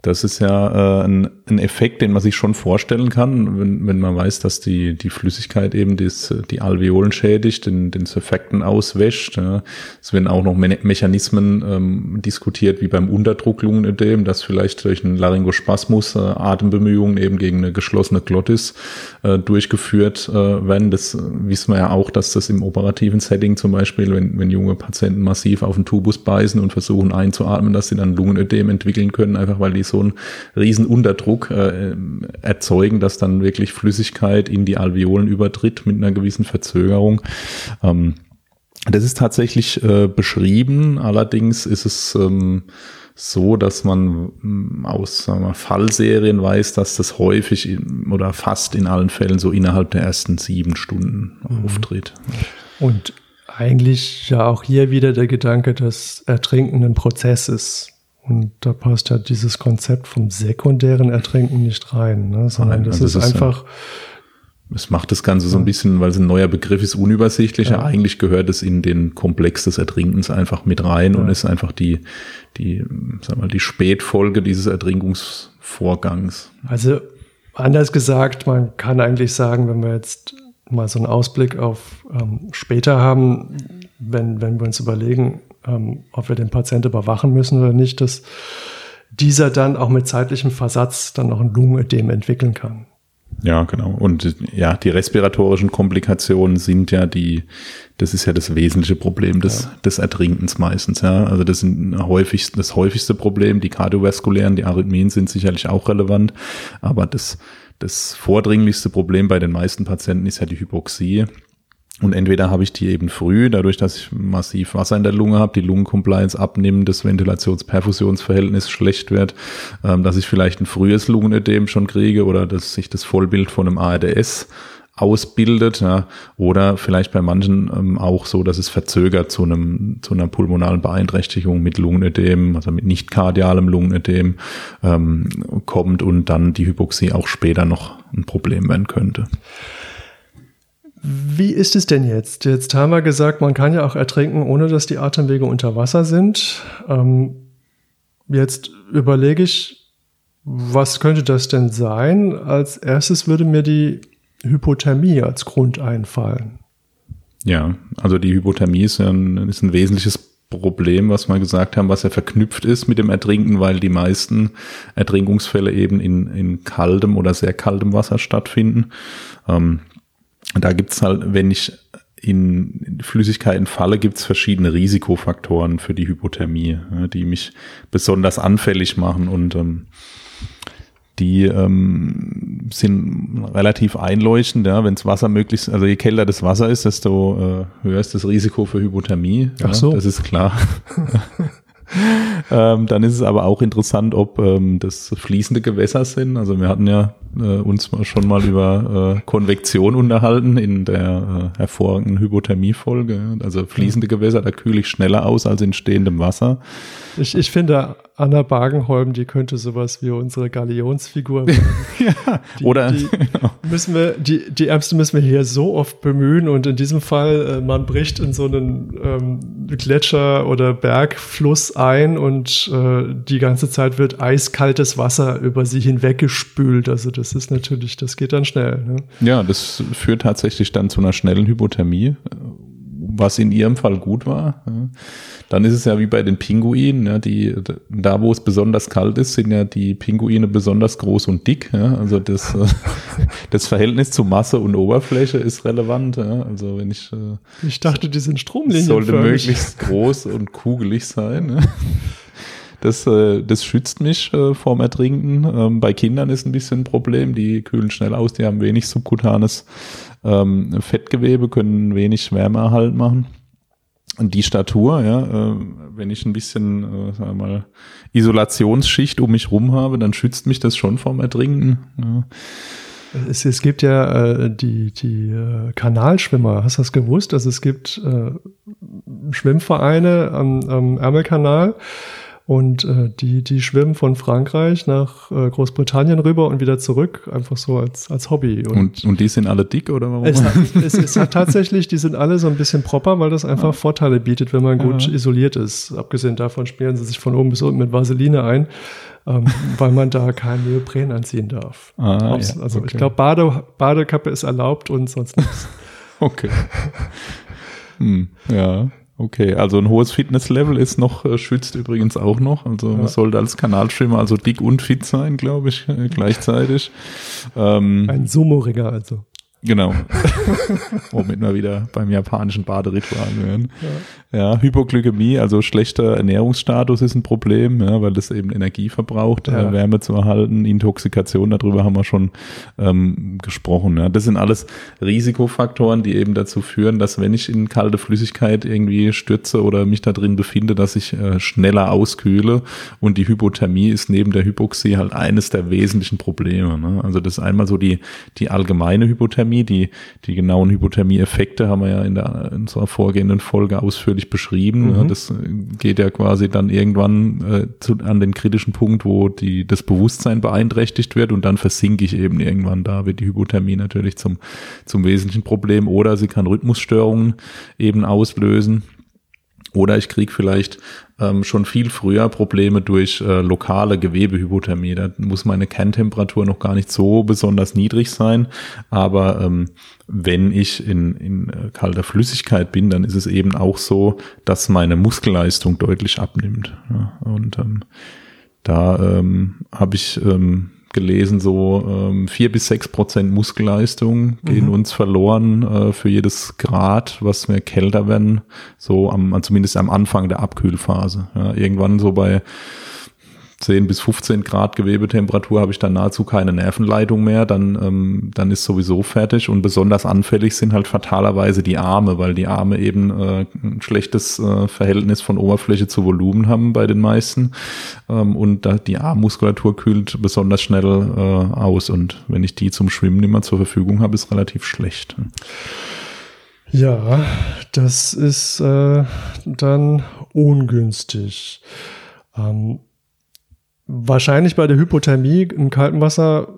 Das ist ja äh, ein ein Effekt, den man sich schon vorstellen kann, wenn, wenn man weiß, dass die, die Flüssigkeit eben das, die Alveolen schädigt, den, den Surfakten auswäscht. Ja. Es werden auch noch Me Mechanismen ähm, diskutiert, wie beim Unterdrucklungenödem, dass vielleicht durch einen Laryngospasmus äh, Atembemühungen eben gegen eine geschlossene Glottis äh, durchgeführt äh, werden. Das wissen wir ja auch, dass das im operativen Setting zum Beispiel, wenn, wenn junge Patienten massiv auf den Tubus beißen und versuchen einzuatmen, dass sie dann Lungenödem entwickeln können, einfach weil die so einen riesen Unterdruck äh, erzeugen, dass dann wirklich Flüssigkeit in die Alveolen übertritt mit einer gewissen Verzögerung. Ähm, das ist tatsächlich äh, beschrieben, allerdings ist es ähm, so, dass man mm, aus sagen wir, Fallserien weiß, dass das häufig in, oder fast in allen Fällen so innerhalb der ersten sieben Stunden mhm. auftritt. Und eigentlich ja auch hier wieder der Gedanke, dass Ertrinken ein Prozess ist. Und da passt ja dieses Konzept vom sekundären Ertrinken nicht rein, ne? sondern Nein, das also ist, ist einfach. Es macht das Ganze so ein bisschen, weil es ein neuer Begriff ist, unübersichtlicher. Ja. Eigentlich gehört es in den Komplex des Ertrinkens einfach mit rein ja. und ist einfach die, die, sag mal, die Spätfolge dieses Ertrinkungsvorgangs. Also anders gesagt, man kann eigentlich sagen, wenn wir jetzt mal so einen Ausblick auf ähm, später haben, wenn, wenn wir uns überlegen, ähm, ob wir den Patienten überwachen müssen oder nicht, dass dieser dann auch mit zeitlichem Versatz dann noch ein Lungenödem entwickeln kann. Ja, genau. Und ja, die respiratorischen Komplikationen sind ja die, das ist ja das wesentliche Problem des, ja. des Ertrinkens meistens, ja. Also das sind häufig, das häufigste Problem. Die kardiovaskulären, die Arrhythmien sind sicherlich auch relevant. Aber das, das vordringlichste Problem bei den meisten Patienten ist ja die Hypoxie. Und entweder habe ich die eben früh, dadurch, dass ich massiv Wasser in der Lunge habe, die Lungencompliance abnimmt, das Ventilations-Perfusionsverhältnis schlecht wird, ähm, dass ich vielleicht ein frühes Lungenödem schon kriege oder dass sich das Vollbild von einem ARDS ausbildet, ja, oder vielleicht bei manchen ähm, auch so, dass es verzögert zu einem zu einer pulmonalen Beeinträchtigung mit Lungenödem, also mit nicht kardialem Lungenödem ähm, kommt und dann die Hypoxie auch später noch ein Problem werden könnte. Wie ist es denn jetzt? Jetzt haben wir gesagt, man kann ja auch ertrinken, ohne dass die Atemwege unter Wasser sind. Ähm, jetzt überlege ich, was könnte das denn sein? Als erstes würde mir die Hypothermie als Grund einfallen. Ja, also die Hypothermie ist ein, ist ein wesentliches Problem, was wir gesagt haben, was ja verknüpft ist mit dem Ertrinken, weil die meisten Ertrinkungsfälle eben in, in kaltem oder sehr kaltem Wasser stattfinden. Ähm, da gibt's halt, wenn ich in Flüssigkeiten falle, gibt's verschiedene Risikofaktoren für die Hypothermie, die mich besonders anfällig machen und ähm, die ähm, sind relativ einleuchtend, ja, wenn das Wasser möglichst, also je kälter das Wasser ist, desto äh, höher ist das Risiko für Hypothermie. Ach so. das ist klar. (laughs) ähm, dann ist es aber auch interessant, ob ähm, das fließende Gewässer sind. Also wir hatten ja äh, uns schon mal über äh, Konvektion unterhalten in der äh, hervorragenden Hypothermie-Folge. Also fließende Gewässer, da kühle ich schneller aus als in stehendem Wasser. Ich, ich finde, Anna Bagenholm, die könnte sowas wie unsere Galionsfigur werden. (laughs) ja, die, oder die genau. (laughs) müssen wir, die, die Ärzte müssen wir hier so oft bemühen und in diesem Fall, äh, man bricht in so einen ähm, Gletscher oder Bergfluss ein und äh, die ganze Zeit wird eiskaltes Wasser über sie hinweggespült. Also das ist natürlich, das geht dann schnell. Ne? Ja, das führt tatsächlich dann zu einer schnellen Hypothermie was in ihrem Fall gut war. Dann ist es ja wie bei den Pinguinen, ja, die, da wo es besonders kalt ist, sind ja die Pinguine besonders groß und dick. Ja. Also das, äh, (laughs) das Verhältnis zu Masse und Oberfläche ist relevant. Ja. Also wenn ich, äh, ich dachte, die sind Stromlinien. Sollte möglichst groß und kugelig sein. Das, äh, das schützt mich vorm Ertrinken. Ähm, bei Kindern ist ein bisschen ein Problem. Die kühlen schnell aus, die haben wenig subkutanes ähm, Fettgewebe, können wenig Wärmeerhalt machen. Und die Statur, ja, äh, wenn ich ein bisschen, äh, sagen wir mal, Isolationsschicht um mich rum habe, dann schützt mich das schon vom Ertrinken. Ja. Es, es, gibt ja äh, die, die äh, Kanalschwimmer, hast du das gewusst? Also es gibt äh, Schwimmvereine am, am Ärmelkanal Und äh, die, die schwimmen von Frankreich nach äh, Großbritannien rüber und wieder zurück, einfach so als, als Hobby. Und, und, und die sind alle dick oder warum? Es, hat, (laughs) es, hat tatsächlich, die sind alle so ein bisschen proper, weil das einfach Vorteile bietet, wenn man gut ja. isoliert ist. Abgesehen davon spielen sie sich von oben bis unten mit Vaseline ein ähm, weil man da kein Neopren anziehen darf. Ah, ja, also okay. ich glaube, Bade, Badekappe ist erlaubt und sonst nichts. (laughs) okay. Hm, ja. Okay, also ein hohes Fitnesslevel ist noch, äh, schützt übrigens auch noch. Also ja. man sollte als Kanalschwimmer also dick und fit sein, glaube ich, äh, gleichzeitig. Ähm, ein Sumo-Ringer also. Genau. (laughs) Womit wir wieder beim japanischen Baderitual wären. Ja. ja, Hypoglykämie, also schlechter Ernährungsstatus ist ein Problem, ja, weil das eben Energie verbraucht, ja. äh, Wärme zu erhalten, Intoxikation, darüber haben wir schon ähm, gesprochen. Ja. Das sind alles Risikofaktoren, die eben dazu führen, dass wenn ich in kalte Flüssigkeit irgendwie stürze oder mich da drin befinde, dass ich äh, schneller auskühle. Und die Hypothermie ist neben der Hypoxie halt eines der wesentlichen Probleme. Ne? Also das ist einmal so die, die allgemeine Hypothermie, Hypothermie. Die, die genauen Hypothermie-Effekte haben wir ja in, der, in unserer vorgehenden Folge ausführlich beschrieben. Mhm. Das geht ja quasi dann irgendwann äh, zu, an den kritischen Punkt, wo die, das Bewusstsein beeinträchtigt wird und dann versinke ich eben irgendwann. Da wird die Hypothermie natürlich zum, zum wesentlichen Problem oder sie kann Rhythmusstörungen eben auslösen. Oder ich kriege vielleicht ähm, schon viel früher Probleme durch äh, lokale Gewebehypothermie. Da muss meine Kerntemperatur noch gar nicht so besonders niedrig sein. Aber ähm, wenn ich in, in äh, kalter Flüssigkeit bin, dann ist es eben auch so, dass meine Muskelleistung deutlich abnimmt. Ja, und ähm, da ähm, habe ich ähm, gelesen, so ähm, vier bis sechs Prozent Muskelleistung gehen mhm. uns verloren äh, für jedes Grad, was wir kälter werden, so am, zumindest am Anfang der Abkühlphase. Ja, irgendwann so bei 10 bis 15 Grad Gewebetemperatur habe ich dann nahezu keine Nervenleitung mehr, dann, ähm, dann ist sowieso fertig und besonders anfällig sind halt fatalerweise die Arme, weil die Arme eben äh, ein schlechtes äh, Verhältnis von Oberfläche zu Volumen haben bei den meisten ähm, und da die Armmuskulatur kühlt besonders schnell äh, aus und wenn ich die zum Schwimmen immer zur Verfügung habe, ist relativ schlecht. Ja, das ist äh, dann ungünstig. Ähm, wahrscheinlich bei der Hypothermie im kalten Wasser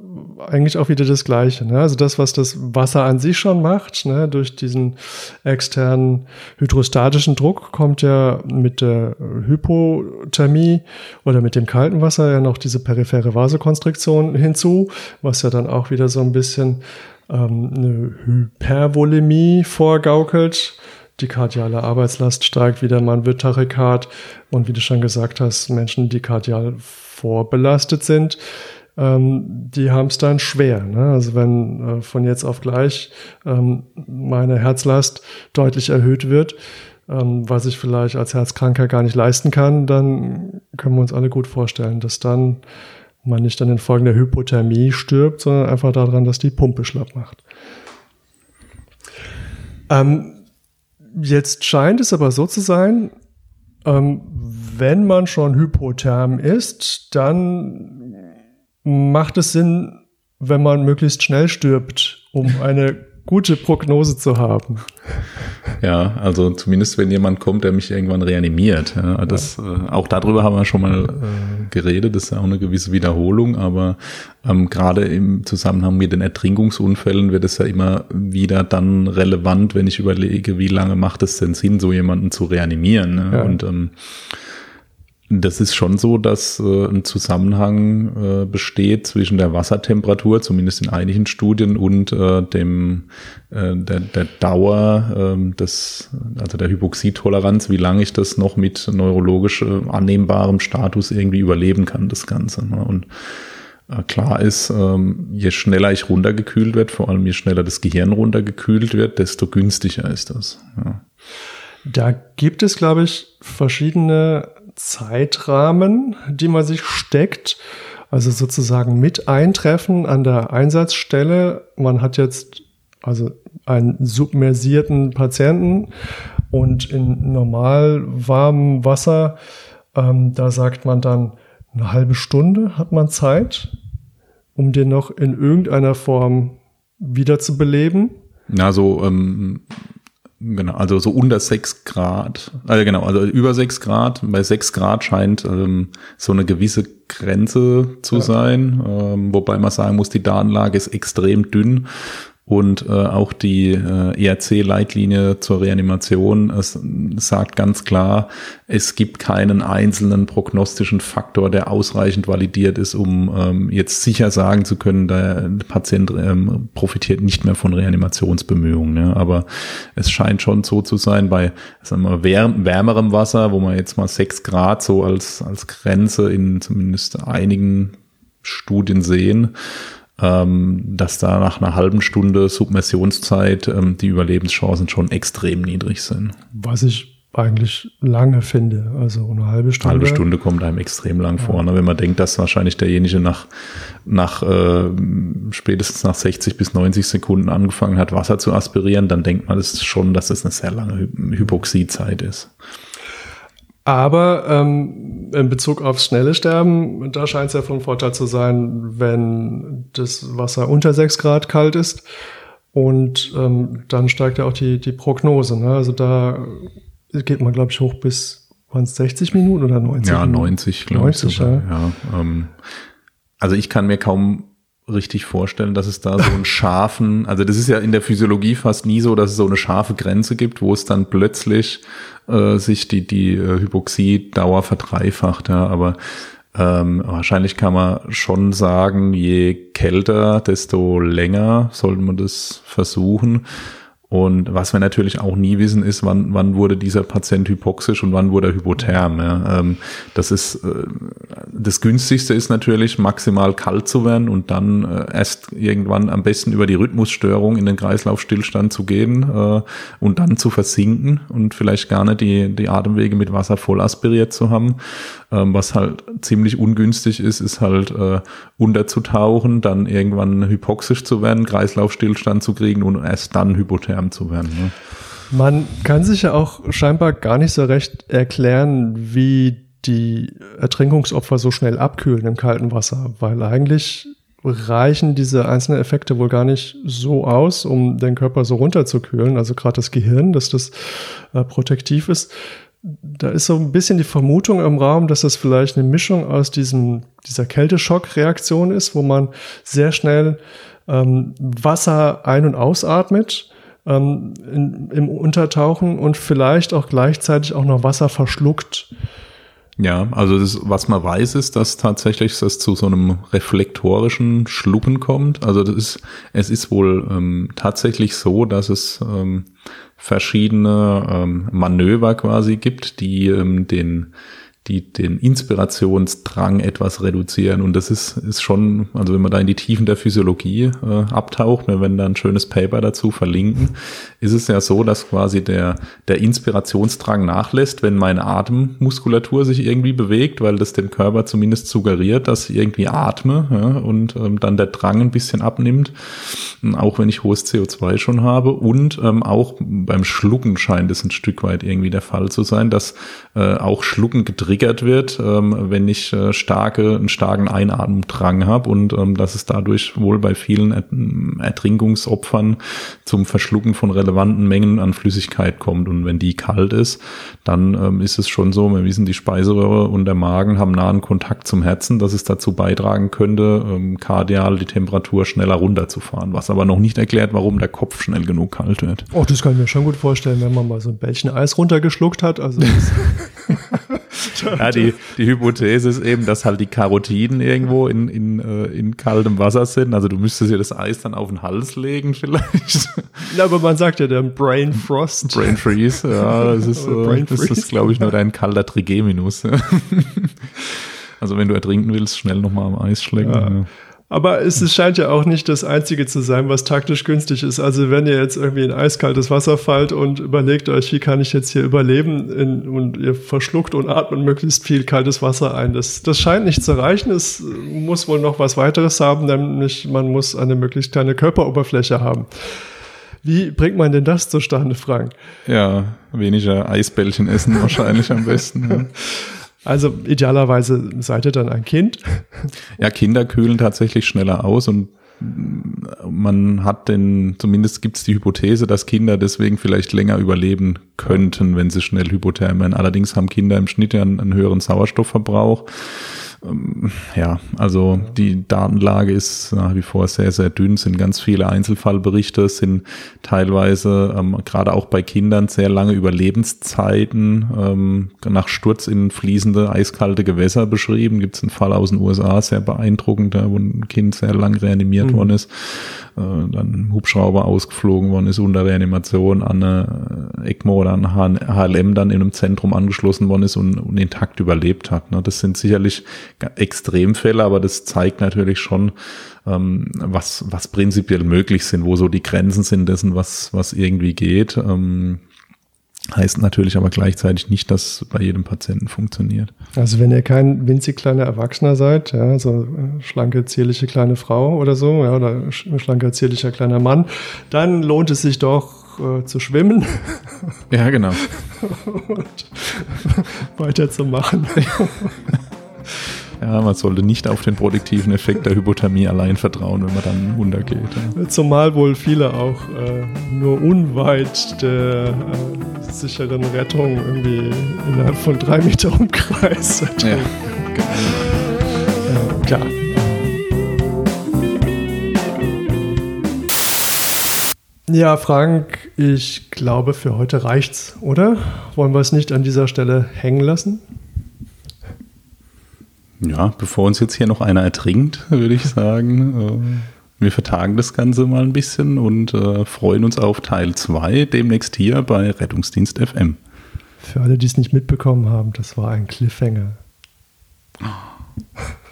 eigentlich auch wieder das Gleiche. Ne? Also das, was das Wasser an sich schon macht, ne? durch diesen externen hydrostatischen Druck kommt ja mit der Hypothermie oder mit dem kalten Wasser ja noch diese periphere Vasokonstriktion hinzu, was ja dann auch wieder so ein bisschen ähm, eine Hypervolemie vorgaukelt die kardiale Arbeitslast steigt wieder, man wird Tachykard und wie du schon gesagt hast, Menschen, die kardial vorbelastet sind, ähm, die haben es dann schwer. Ne? Also wenn äh, von jetzt auf gleich ähm, meine Herzlast deutlich erhöht wird, ähm, was ich vielleicht als Herzkranker gar nicht leisten kann, dann können wir uns alle gut vorstellen, dass dann man nicht an den Folgen der Hypothermie stirbt, sondern einfach daran, dass die Pumpe schlapp macht. Ähm, jetzt scheint es aber so zu sein, ähm, wenn man schon hypotherm ist, dann macht es Sinn, wenn man möglichst schnell stirbt, um eine gute Prognose zu haben. Ja, also zumindest wenn jemand kommt, der mich irgendwann reanimiert. Ja, das, ja. Äh, auch darüber haben wir schon mal äh, geredet, das ist ja auch eine gewisse Wiederholung, aber ähm, gerade im Zusammenhang mit den Ertrinkungsunfällen wird es ja immer wieder dann relevant, wenn ich überlege, wie lange macht es denn Sinn, so jemanden zu reanimieren. Ne? Ja. Und ähm, das ist schon so, dass äh, ein Zusammenhang äh, besteht zwischen der Wassertemperatur, zumindest in einigen Studien, und äh, dem äh, der, der Dauer äh, des, also der Hypoxietoleranz, wie lange ich das noch mit neurologisch äh, annehmbarem Status irgendwie überleben kann, das Ganze. Ne? Und äh, klar ist, ähm, je schneller ich runtergekühlt wird, vor allem je schneller das Gehirn runtergekühlt wird, desto günstiger ist das. Ja. Da gibt es, glaube ich, verschiedene Zeitrahmen, die man sich steckt. Also sozusagen mit Eintreffen an der Einsatzstelle. Man hat jetzt also einen submersierten Patienten und in normal warmem Wasser, ähm, da sagt man dann, eine halbe Stunde hat man Zeit, um den noch in irgendeiner Form wiederzubeleben. Na, so ähm, Genau, also so unter sechs Grad, also genau, also über sechs Grad. Bei sechs Grad scheint ähm, so eine gewisse Grenze zu ja. sein, ähm, wobei man sagen muss, die Datenlage ist extrem dünn und äh, auch die äh, ERC-Leitlinie zur Reanimation es sagt ganz klar, es gibt keinen einzelnen prognostischen Faktor, der ausreichend validiert ist, um ähm, jetzt sicher sagen zu können, der Patient ähm, profitiert nicht mehr von Reanimationsbemühungen. Ne? Aber es scheint schon so zu sein, bei sagen wir, wärmerem Wasser, wo man jetzt mal sechs Grad so als, als Grenze in zumindest einigen Studien sehen, dass da nach einer halben Stunde Submersionszeit ähm, die Überlebenschancen schon extrem niedrig sind. Was ich eigentlich lange finde. Also eine halbe Stunde. Eine halbe Stunde kommt einem extrem lang ja. vor. Ne? Wenn man denkt, dass wahrscheinlich derjenige nach, nach äh, spätestens nach 60 bis 90 Sekunden angefangen hat, Wasser zu aspirieren, dann denkt man das schon, dass es das eine sehr lange Hypoxiezeit ist. Aber ähm, in Bezug aufs schnelle Sterben, da scheint es ja von Vorteil zu sein, wenn das Wasser unter 6 Grad kalt ist. Und ähm, dann steigt ja auch die, die Prognose. Ne? Also da geht man, glaube ich, hoch bis waren es 60 Minuten oder 90? Ja, 90, glaube ich. Sogar. Ja. ja ähm, also ich kann mir kaum richtig vorstellen, dass es da so einen scharfen, also das ist ja in der Physiologie fast nie so, dass es so eine scharfe Grenze gibt, wo es dann plötzlich äh, sich die, die äh, Hypoxiedauer verdreifacht, ja, aber ähm, wahrscheinlich kann man schon sagen, je kälter, desto länger sollte man das versuchen. Und was wir natürlich auch nie wissen, ist, wann, wann wurde dieser Patient hypoxisch und wann wurde er hypotherm. Ja. Ähm, das ist äh, das günstigste ist natürlich, maximal kalt zu werden und dann äh, erst irgendwann am besten über die Rhythmusstörung in den Kreislaufstillstand zu gehen äh, und dann zu versinken und vielleicht gar nicht die, die Atemwege mit Wasser voll aspiriert zu haben. Ähm, was halt ziemlich ungünstig ist, ist halt äh, unterzutauchen, dann irgendwann hypoxisch zu werden, Kreislaufstillstand zu kriegen und erst dann hypotherm zu werden. Ne? Man kann sich ja auch scheinbar gar nicht so recht erklären, wie die Ertrinkungsopfer so schnell abkühlen im kalten Wasser, weil eigentlich reichen diese einzelnen Effekte wohl gar nicht so aus, um den Körper so runterzukühlen, also gerade das Gehirn, dass das äh, protektiv ist da ist so ein bisschen die Vermutung im Raum, dass das vielleicht eine Mischung aus diesem, dieser Kälteschockreaktion ist, wo man sehr schnell ähm, Wasser ein- und ausatmet ähm, in, im Untertauchen und vielleicht auch gleichzeitig auch noch Wasser verschluckt. Ja, also das, was man weiß, ist, dass tatsächlich es zu so einem reflektorischen Schlucken kommt. Also das ist, es ist wohl ähm, tatsächlich so, dass es ähm, verschiedene ähm, Manöver quasi gibt, die ähm, den die den Inspirationsdrang etwas reduzieren. Und das ist, ist schon, also wenn man da in die Tiefen der Physiologie äh, abtaucht, wir werden da ein schönes Paper dazu verlinken, ist es ja so, dass quasi der, der Inspirationsdrang nachlässt, wenn meine Atemmuskulatur sich irgendwie bewegt, weil das dem Körper zumindest suggeriert, dass ich irgendwie atme ja, und ähm, dann der Drang ein bisschen abnimmt, auch wenn ich hohes CO2 schon habe. Und ähm, auch beim Schlucken scheint es ein Stück weit irgendwie der Fall zu sein, dass äh, auch Schlucken getriggert getriggert wird, ähm, wenn ich äh, starke, einen starken Einatmendrang habe und ähm, dass es dadurch wohl bei vielen Ertrinkungsopfern zum Verschlucken von relevanten Mengen an Flüssigkeit kommt. Und wenn die kalt ist, dann ähm, ist es schon so, wir wissen, die Speiseröhre und der Magen haben nahen Kontakt zum Herzen, dass es dazu beitragen könnte, ähm, kardial die Temperatur schneller runterzufahren, was aber noch nicht erklärt, warum der Kopf schnell genug kalt wird. Oh, das kann ich mir schon gut vorstellen, wenn man mal so ein Bällchen Eis runtergeschluckt hat. Also (laughs) (laughs) ja, die, die Hypothese ist eben, dass halt die Karotiden irgendwo in, in, äh, in kaltem Wasser sind. Also du müsstest dir das Eis dann auf den Hals legen vielleicht. Ja, aber man sagt ja dann Brain Frost. Brain Freeze, ja, das ist, äh, das ist glaube ich, nur dein kalter Trigeminus. (laughs) also wenn du ertrinken willst, schnell nochmal am Eis schlecken. Ja. Aber es scheint ja auch nicht das Einzige zu sein, was taktisch günstig ist. Also wenn ihr jetzt irgendwie in eiskaltes Wasser fallt und überlegt euch, wie kann ich jetzt hier überleben in, und ihr verschluckt und atmet möglichst viel kaltes Wasser ein. Das, das scheint nicht zu reichen. Es muss wohl noch was weiteres haben, nämlich man muss eine möglichst kleine Körperoberfläche haben. Wie bringt man denn das zustande, Frank? Ja, weniger Eisbällchen essen wahrscheinlich am besten. Ja. (laughs) Also idealerweise seid ihr dann ein Kind. Ja, Kinder kühlen tatsächlich schneller aus und man hat den, zumindest gibt es die Hypothese, dass Kinder deswegen vielleicht länger überleben könnten, wenn sie schnell hypotherm werden. Allerdings haben Kinder im Schnitt ja einen, einen höheren Sauerstoffverbrauch ja, also die Datenlage ist nach wie vor sehr, sehr dünn, sind ganz viele Einzelfallberichte, sind teilweise ähm, gerade auch bei Kindern sehr lange Überlebenszeiten ähm, nach Sturz in fließende, eiskalte Gewässer beschrieben. Gibt es einen Fall aus den USA, sehr beeindruckend, wo ein Kind sehr lang reanimiert mhm. worden ist äh, dann Hubschrauber ausgeflogen worden ist unter Reanimation an eine ECMO oder an HLM dann in einem Zentrum angeschlossen worden ist und, und intakt überlebt hat. Ne? Das sind sicherlich Extremfälle, aber das zeigt natürlich schon, ähm, was, was prinzipiell möglich sind, wo so die Grenzen sind dessen, was, was irgendwie geht. Ähm, Heißt natürlich aber gleichzeitig nicht, dass bei jedem Patienten funktioniert. Also wenn ihr kein winzig kleiner Erwachsener seid, ja, so schlanke, zierliche kleine Frau oder so, ja, oder schlanker, zierlicher kleiner Mann, dann lohnt es sich doch äh, zu schwimmen. (laughs) Ja, genau. (laughs) Und weiterzumachen. (laughs) Ja, man sollte nicht auf den produktiven Effekt der Hypothermie allein vertrauen, wenn man dann untergeht. Ja. Zumal wohl viele auch äh, nur unweit der äh, sicheren Rettung irgendwie innerhalb von drei Meter Umkreis. (laughs) Ja, genau. ja, klar. Ja, Frank, ich glaube, für heute reicht's, oder? Wollen wir es nicht an dieser Stelle hängen lassen? Ja, bevor uns jetzt hier noch einer ertrinkt, würde ich sagen, äh, wir vertagen das Ganze mal ein bisschen und äh, freuen uns auf Teil 2 demnächst hier bei Rettungsdienst FM. Für alle, die es nicht mitbekommen haben, das war ein Cliffhanger. Oh. (laughs)